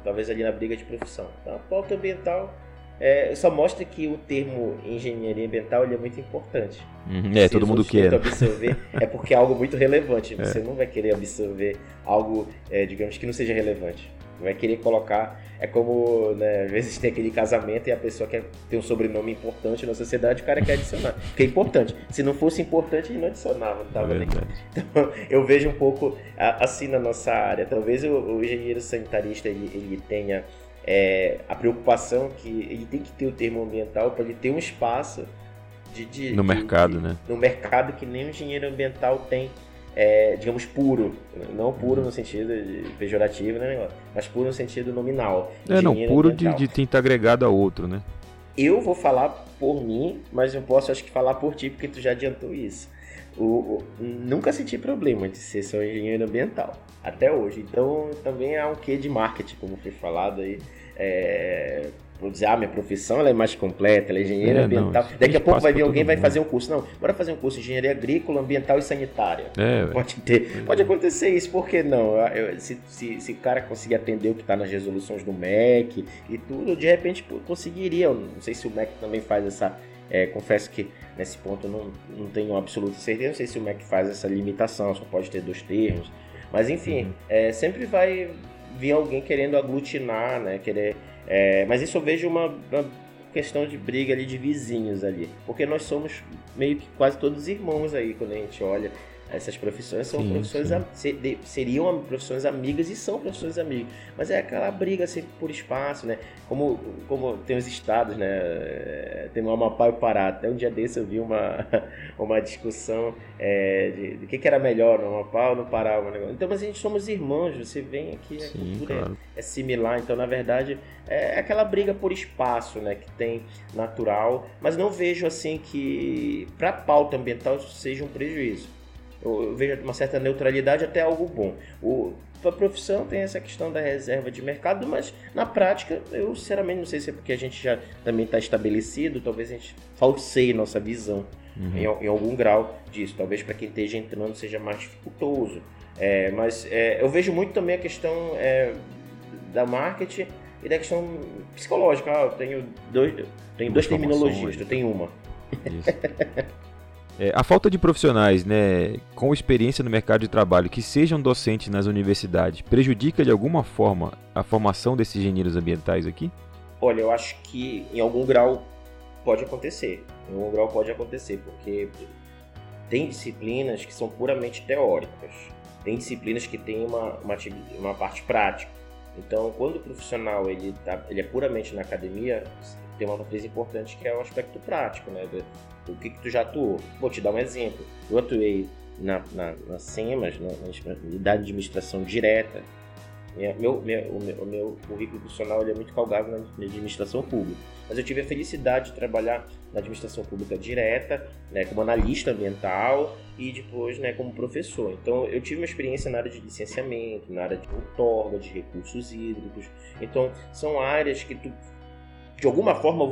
talvez ali na briga de profissão. Então, a pauta ambiental é, só mostra que o termo engenharia ambiental é muito importante. Uhum, é, todo mundo quer. absorver, é porque é algo muito relevante. É. Você é. não vai querer absorver algo, é, digamos, que não seja relevante vai querer colocar. É como, né, às vezes tem aquele casamento e a pessoa quer ter um sobrenome importante na sociedade, o cara quer adicionar. Porque é importante. Se não fosse importante, ele não adicionava, não tava é nem. Então, eu vejo um pouco assim na nossa área. Talvez o, o engenheiro sanitarista ele, ele tenha é, a preocupação que ele tem que ter o termo ambiental para ele ter um espaço de, de no de, mercado, de, né? No mercado que nem o engenheiro ambiental tem é, digamos, puro. Não puro no sentido pejorativo, né, mas puro no sentido nominal. É, não, puro de, de tentar agregado a outro, né? Eu vou falar por mim, mas eu posso acho que falar por ti, porque tu já adiantou isso. O, o, nunca senti problema de ser só engenheiro ambiental, até hoje. Então também há um quê de marketing, como foi falado aí. É, vou dizer, ah, minha profissão ela é mais completa, ela é engenheiro é, ambiental. Não, Daqui a pouco vai vir alguém vai fazer um curso. Não, bora fazer um curso de engenharia agrícola, ambiental e sanitária. É, pode ter, pode acontecer isso, por que não? Eu, se, se, se o cara conseguir atender o que está nas resoluções do MEC e tudo, de repente conseguiria. Eu não sei se o MEC também faz essa. É, confesso que nesse ponto eu não, não tenho absoluta certeza, não sei se o MEC faz essa limitação, só pode ter dois termos. Mas enfim, uhum. é, sempre vai vir alguém querendo aglutinar, né? Querer é, mas isso eu vejo uma, uma, questão de briga ali de vizinhos ali. Porque nós somos meio que quase todos irmãos aí quando a gente olha essas profissões são sim, profissões sim. seriam profissões amigas e são profissões amigas, mas é aquela briga sempre por espaço, né? Como, como tem os estados, né? Tem o Amapá e o Pará. Até um dia desse eu vi uma, uma discussão é, de, de que, que era melhor, no Amapá ou no Pará. Então, mas a gente somos irmãos, você vem aqui, a sim, cultura claro. é, é, similar. Então, na verdade, é aquela briga por espaço, né? Que tem natural, mas não vejo assim que para a pauta ambiental isso seja um prejuízo eu vejo uma certa neutralidade até algo bom. O, a profissão tem essa questão da reserva de mercado, mas na prática eu sinceramente não sei se é porque a gente já também está estabelecido, talvez a gente falseie nossa visão uhum. em, em, algum grau disso. Talvez para quem esteja entrando seja mais dificultoso. É, mas é, eu vejo muito também a questão é, da marketing e da questão psicológica. Ah, eu tenho dois, tenho duas terminologias, tu tem uma. Isso. É, a falta de profissionais né, com experiência no mercado de trabalho que sejam docentes nas universidades prejudica de alguma forma a formação desses engenheiros ambientais aqui? Olha, eu acho que em algum grau pode acontecer. Em algum grau pode acontecer, porque tem disciplinas que são puramente teóricas, tem disciplinas que têm uma, uma, uma parte prática. Então, quando o profissional ele, tá, ele é puramente na academia, tem uma matriz importante que é o aspecto prático, né? O que, que tu já atuou? Vou te dar um exemplo. Eu atuei na, na, na SEMAS, na, na administração direta. Meu, meu, o, meu, o meu currículo profissional é muito calgado na administração pública. Mas eu tive a felicidade de trabalhar na administração pública direta, né, como analista ambiental e depois né, como professor. Então eu tive uma experiência na área de licenciamento, na área de outorga, de recursos hídricos. Então são áreas que tu, de alguma forma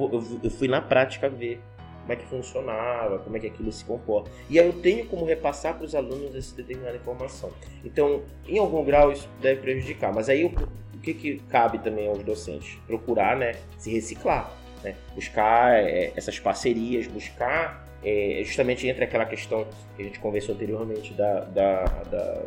eu, fui na prática ver como é que funcionava, como é que aquilo se comporta. E aí eu tenho como repassar para os alunos essa determinada informação. Então, em algum grau isso deve prejudicar, mas aí o, que, que cabe também aos docentes? Procurar né, se reciclar, né? buscar é, essas parcerias, buscar é, justamente entre aquela questão que a gente conversou anteriormente da, da, da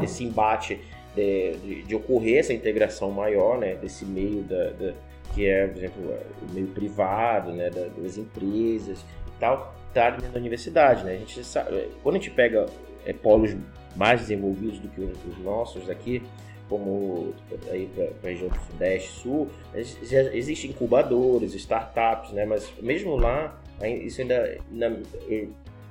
desse embate de, de, de, ocorrer essa integração maior né, desse meio da, da que é, por exemplo, o meio privado, né, das empresas e tal, está dentro da universidade, né? A gente sabe, quando a gente pega é, polos mais desenvolvidos do que os nossos aqui, como aí para a região do Sudeste, Sul, existem incubadores, startups, né? Mas mesmo lá, isso ainda, ainda eu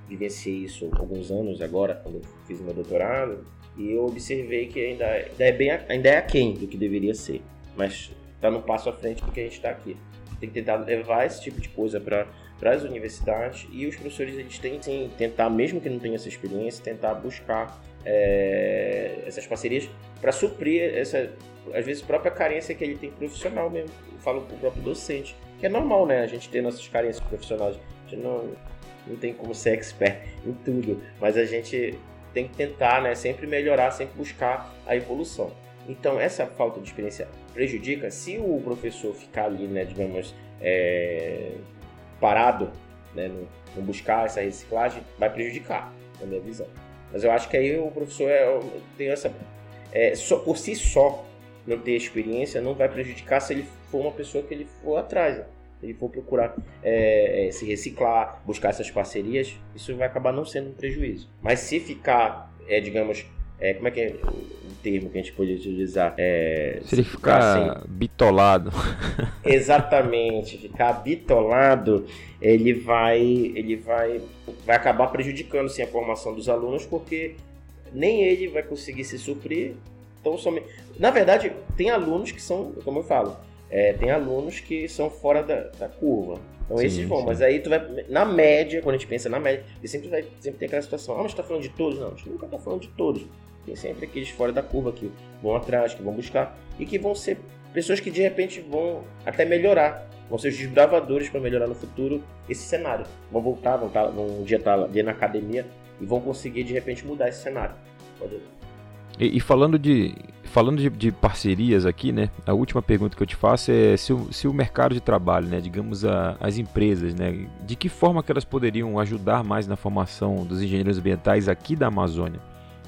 vivenciei isso alguns anos agora, quando eu fiz meu doutorado, e eu observei que ainda, ainda é bem ainda é aquém do que deveria ser, mas está no passo à frente do que a gente está aqui. Tem que tentar levar esse tipo de coisa para para as universidades e os professores eles têm que tentar, mesmo que não tenha essa experiência, tentar buscar é, essas parcerias para suprir essa, às vezes, própria carência que ele tem profissional mesmo. Eu falo com o próprio docente, que é normal, né? A gente ter nossas carências profissionais. A gente não, não tem como ser expert em tudo, mas a gente tem que tentar, né? Sempre melhorar, sempre buscar a evolução. Então, essa falta de experiência prejudica se o professor ficar ali, né, digamos, é, parado, né, não, não, buscar essa reciclagem, vai prejudicar, na minha visão. Mas eu acho que aí o professor é, tem essa. É, só, por si só, não ter experiência não vai prejudicar se ele for uma pessoa que ele for atrás. Né? Ele for procurar é, é, se reciclar, buscar essas parcerias, isso vai acabar não sendo um prejuízo. Mas se ficar, é, digamos, é, como é que é termo que a gente pode utilizar? É, se ele ficar assim, bitolado. Exatamente, ficar bitolado, ele vai, ele vai, vai acabar prejudicando sim, a formação dos alunos, porque nem ele vai conseguir se suprir. Então, somente... Na verdade, tem alunos que são, como eu falo, é, tem alunos que são fora da, da curva. Então sim, esses vão, sim. mas aí tu vai. Na média, quando a gente pensa na média, sempre vai sempre tem aquela situação, ah, mas tá falando de todos? Não, a gente nunca tá falando de todos. Tem sempre aqueles fora da curva que vão atrás, que vão buscar e que vão ser pessoas que de repente vão até melhorar. Vão ser os desbravadores para melhorar no futuro esse cenário. Vão voltar, vão tá, um dia estar tá na academia e vão conseguir de repente mudar esse cenário. Pode e, e, falando, de, falando de, de, parcerias aqui, né? A última pergunta que eu te faço é se o, se o mercado de trabalho, né? Digamos a, as empresas, né? De que forma que elas poderiam ajudar mais na formação dos engenheiros ambientais aqui da Amazônia?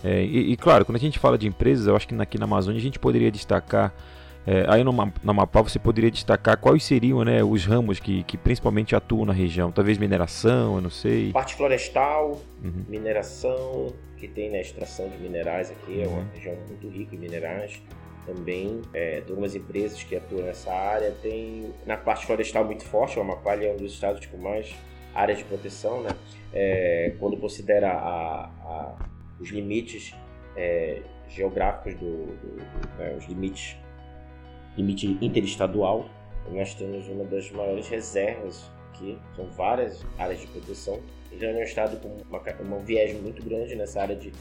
É, e, e, claro, quando a gente fala de empresas, eu acho que aqui na Amazônia a gente poderia destacar é, aí no, no Amapá você poderia destacar quais seriam né, os ramos que, que principalmente atuam na região? Talvez mineração, eu não sei. Parte florestal, uhum. mineração, que tem né, extração de minerais aqui, é uma uhum. região muito rica em minerais. Também é, tem algumas empresas que atuam nessa área. Tem na parte florestal muito forte, o Amapá é um dos estados com mais áreas de proteção, né? É, quando considera a, a, os limites é, geográficos do, do, do né, os limites limite interestadual. Nós temos uma das maiores reservas aqui, são várias áreas de proteção. Já é um estado com uma, um viés muito grande nessa área de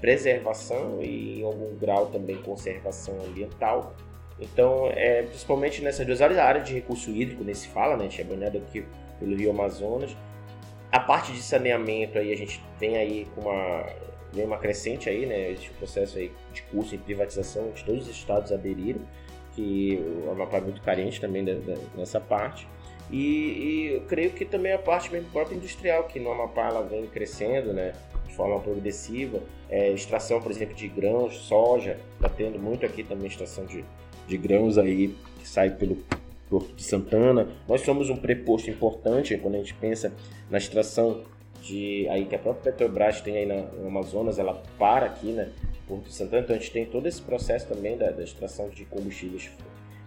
preservação e em algum grau também conservação ambiental. Então, é, principalmente nessas duas áreas, a área de recurso hídrico, nem se fala, né? A gente é banhado aqui pelo Rio Amazonas. A parte de saneamento aí, a gente vem aí com uma, vem uma crescente aí, né? Existe processo aí de curso e privatização de todos os estados aderiram que o Amapá é muito carente também nessa parte. E, e, eu creio que também a parte mesmo própria industrial, que no Amapá ela vem crescendo, né? De forma progressiva. É, extração, por exemplo, de grãos, soja, está tendo muito aqui também extração de, de grãos aí que sai pelo Porto de Santana. Nós somos um preposto importante quando a gente pensa na extração de aí que a própria Petrobras tem aí na, no Amazonas, ela para aqui, né? Porto Santana. Então a gente tem todo esse processo também da, da extração de combustíveis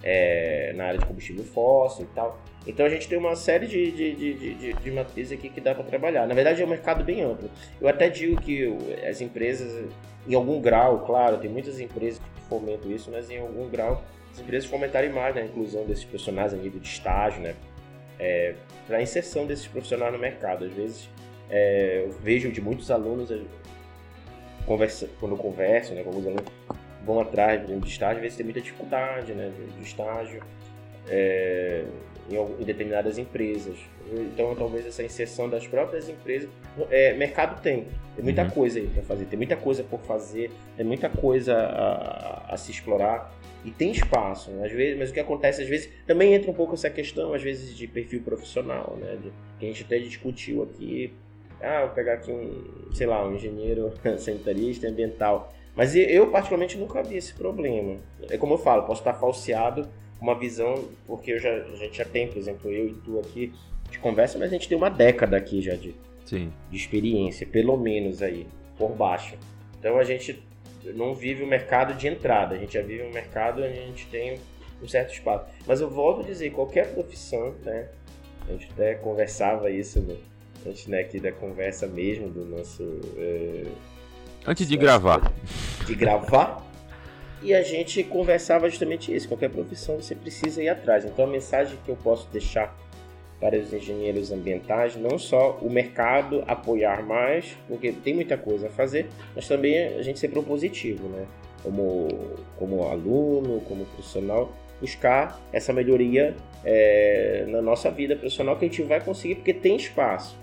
é, na área de combustível fóssil e tal. Então a gente tem uma série de, de, de, de, de matrizes aqui que dá para trabalhar. Na verdade é um mercado bem amplo. Eu até digo que as empresas, em algum grau, claro, tem muitas empresas que fomentam isso, mas em algum grau as empresas fomentarem mais né, a inclusão desses profissionais a nível de estágio, né? É, para inserção desses profissionais no mercado. Às vezes é, eu vejo de muitos alunos conversa, quando eu converso né, com alguns alunos, vão atrás de estágio, às vezes tem muita dificuldade né, de, de estágio é, em, em, determinadas empresas. Então, talvez essa inserção das próprias empresas. É, mercado tem, tem muita uhum. coisa aí para fazer, tem muita coisa por fazer, tem muita coisa a, a se explorar e tem espaço. Né? Às vezes, mas o que acontece às vezes também entra um pouco essa questão, às vezes, de perfil profissional, né? De, que a gente até discutiu aqui ah, vou pegar aqui um, sei lá, um engenheiro sanitarista ambiental. Mas eu, particularmente, nunca vi esse problema. É como eu falo, posso estar falseado, uma visão, porque eu já, a gente já tem, por exemplo, eu e tu aqui, de conversa, mas a gente tem uma década aqui já de, Sim. de experiência, pelo menos aí, por baixo. Então a gente não vive o mercado de entrada, a gente já vive um mercado onde a gente tem um certo espaço. Mas eu volto a dizer, qualquer profissão, né? A gente até conversava isso no, antes né, aqui da conversa mesmo do nosso. É, antes de gravar. De gravar. E a gente conversava justamente isso. Qualquer profissão você precisa ir atrás. Então a mensagem que eu posso deixar para os engenheiros ambientais, não só o mercado apoiar mais, porque tem muita coisa a fazer, mas também a gente ser propositivo, né? Como, como aluno, como profissional, buscar essa melhoria é, na nossa vida profissional que a gente vai conseguir porque tem espaço.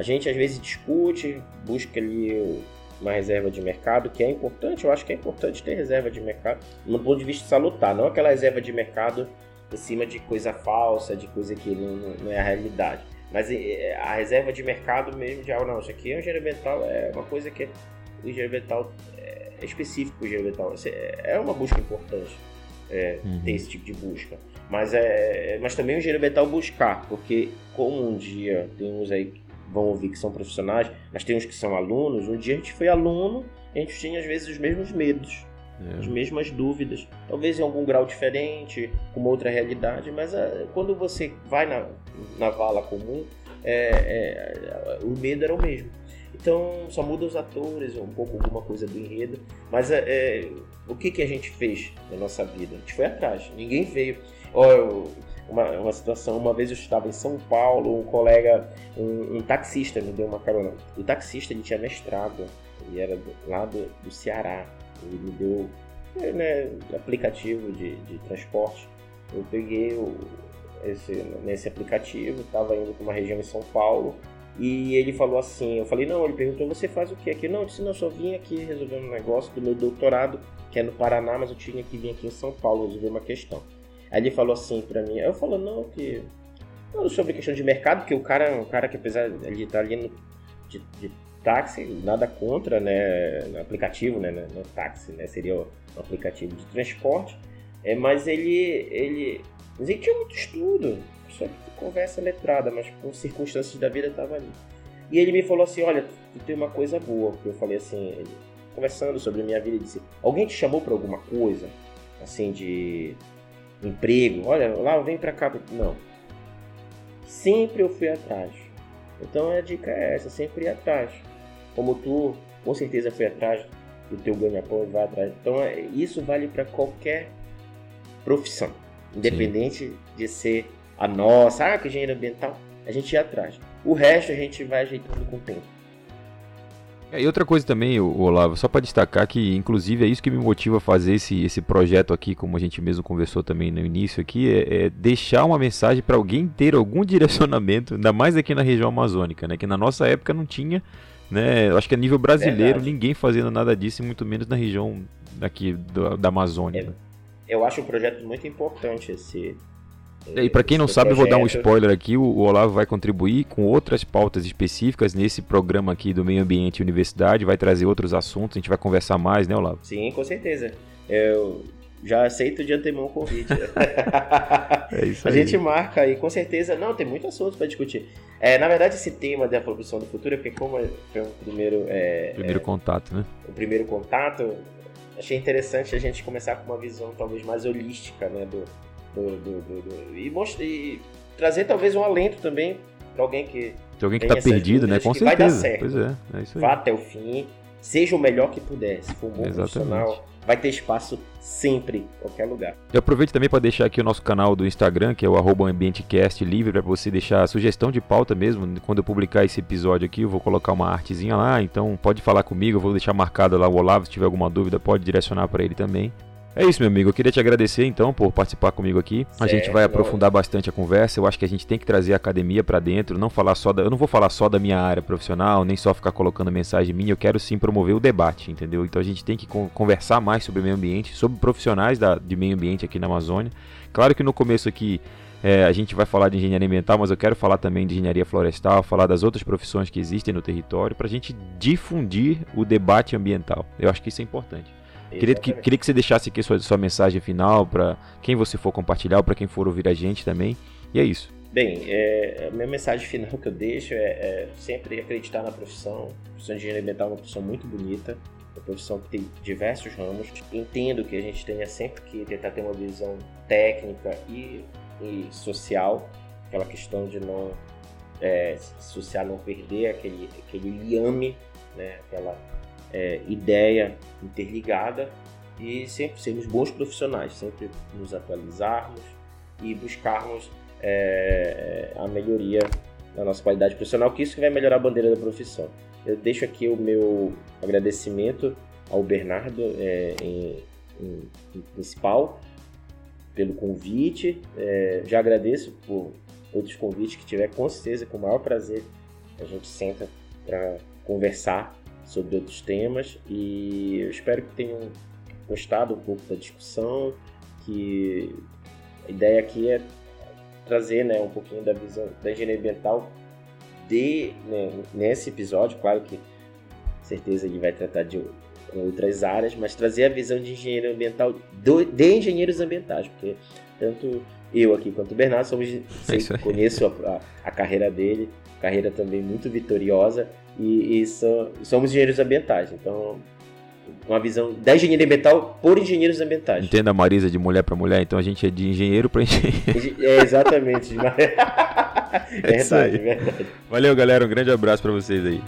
A gente às vezes discute, busca ali uma reserva de mercado, que é importante, eu acho que é importante ter reserva de mercado, no ponto de vista salutar, não aquela reserva de mercado em cima de coisa falsa, de coisa que não, não é a realidade. Mas é, a reserva de mercado mesmo de, ah, não, isso aqui é um engenheiro ambiental, é uma coisa que o engenheiro ambiental é específico para o engenheiro ambiental. É uma busca importante é, uhum. ter esse tipo de busca. Mas, é, mas também o engenheiro ambiental buscar, porque como um dia tem uns aí vão ouvir que são profissionais, mas tem uns que são alunos, um dia a gente foi aluno, a gente tinha às vezes os mesmos medos, é. as mesmas dúvidas, talvez em algum grau diferente, com uma outra realidade, mas é, quando você vai na, na vala comum, é, é, o medo era o mesmo. Então só muda os atores, um pouco alguma coisa do enredo. Mas é, é, o que, que a gente fez na nossa vida? A gente foi atrás, ninguém veio. Oh, uma, uma situação, uma vez eu estava em São Paulo, um colega, um, um taxista me deu uma carona. O taxista ele tinha mestrado, ele era do, lá do, do Ceará. Ele me deu né, aplicativo de, de transporte. Eu peguei o, esse, nesse aplicativo, estava indo para uma região em São Paulo e ele falou assim, eu falei, não, ele perguntou, você faz o que aqui? Não, eu disse, não, eu só vim aqui resolver um negócio do meu doutorado, que é no Paraná, mas eu tinha que vir aqui em São Paulo resolver uma questão. Aí ele falou assim pra mim, eu falo, não, que... Não, sobre questão de mercado, que o cara um cara que apesar de ele estar ali no, de, de, táxi, nada contra, né, no aplicativo, né, no, no táxi, né, seria um aplicativo de transporte, é, mas ele, ele, mas ele tinha muito estudo, só que conversa letrada, mas por circunstâncias da vida estava ali. E ele me falou assim: Olha, tu tem uma coisa boa. Porque eu falei assim, ele, conversando sobre a minha vida, ele disse: Alguém te chamou para alguma coisa? Assim, de emprego? Olha, lá, vem para cá. Não. Sempre eu fui atrás. Então a dica é essa: sempre ir atrás. Como tu, com certeza, foi atrás do teu ganha-pão vai atrás. Então é, isso vale para qualquer profissão, independente Sim. de ser a nossa, ah, que engenheiro ambiental, a gente ia atrás. O resto a gente vai ajeitando com o tempo. É, e outra coisa também, Olavo, só para destacar que, inclusive, é isso que me motiva a fazer esse, esse projeto aqui, como a gente mesmo conversou também no início aqui, é, é deixar uma mensagem para alguém ter algum direcionamento, ainda mais aqui na região amazônica, né? Que na nossa época não tinha, né? Acho que a nível brasileiro Verdade. ninguém fazendo nada disso, e muito menos na região aqui do, da Amazônia. É? Eu acho um projeto muito importante esse, e para quem não sabe, eu vou dar um spoiler aqui: o Olavo vai contribuir com outras pautas específicas nesse programa aqui do Meio Ambiente e Universidade, vai trazer outros assuntos, a gente vai conversar mais, né, Olavo? Sim, com certeza. Eu já aceito de antemão o convite. é isso aí. A gente marca aí, com certeza. Não, tem muito assunto para discutir. É, na verdade, esse tema da produção do futuro, porque como foi o primeiro... É, primeiro é, contato, né? O primeiro contato, achei interessante a gente começar com uma visão talvez mais holística, né, do do, do, do, e, mostra, e trazer talvez um alento também para alguém que tem alguém que está perdido, né? Com certeza. Vai dar certo. Pois é, é isso aí. Vá até o fim, seja o melhor que puder. Se for um bom Exatamente. profissional, vai ter espaço sempre, qualquer lugar. Eu aproveito também para deixar aqui o nosso canal do Instagram, que é o AmbienteCast livre, para você deixar sugestão de pauta mesmo. Quando eu publicar esse episódio aqui, eu vou colocar uma artezinha lá, então pode falar comigo, eu vou deixar marcado lá o Olavo, se tiver alguma dúvida, pode direcionar para ele também. É isso, meu amigo. Eu queria te agradecer então por participar comigo aqui. Certo. A gente vai aprofundar bastante a conversa. Eu acho que a gente tem que trazer a academia para dentro, não falar só da, eu não vou falar só da minha área profissional, nem só ficar colocando mensagem minha. Eu quero sim promover o debate, entendeu? Então a gente tem que conversar mais sobre meio ambiente, sobre profissionais da, de meio ambiente aqui na Amazônia. Claro que no começo aqui é, a gente vai falar de engenharia ambiental, mas eu quero falar também de engenharia florestal, falar das outras profissões que existem no território, para a gente difundir o debate ambiental. Eu acho que isso é importante. Queria que, queria que você deixasse aqui sua, sua mensagem final para quem você for compartilhar, para quem for ouvir a gente também. E é isso. Bem, é, a minha mensagem final que eu deixo é, é sempre acreditar na profissão. A profissão de engenharia ambiental é uma profissão muito bonita, uma profissão que tem diversos ramos. Entendo que a gente tenha sempre que tentar ter uma visão técnica e, e social, aquela questão de não é, social não perder aquele, aquele liame, né, aquela é, ideia interligada e sempre sermos bons profissionais, sempre nos atualizarmos e buscarmos é, a melhoria da nossa qualidade profissional, que isso que vai melhorar a bandeira da profissão. Eu deixo aqui o meu agradecimento ao Bernardo é, em, em, em principal pelo convite. É, já agradeço por outros convites que tiver, com certeza, com o maior prazer a gente senta para conversar sobre outros temas e eu espero que tenham gostado um pouco da discussão, que a ideia aqui é trazer né, um pouquinho da visão da engenharia ambiental de, né, nesse episódio, claro que certeza ele vai tratar de outras áreas, mas trazer a visão de engenheiro ambiental do, de engenheiros ambientais, porque tanto eu aqui quanto o Bernardo somos é conheço a, a, a, carreira dele, carreira também muito vitoriosa e, e so, somos engenheiros ambientais, então uma visão da engenharia ambiental por engenheiros ambientais. Entenda a Marisa de mulher para mulher, então a gente é de engenheiro para engenheiro. É, exatamente. é verdade, verdade. Valeu, galera. Um grande abraço para vocês aí.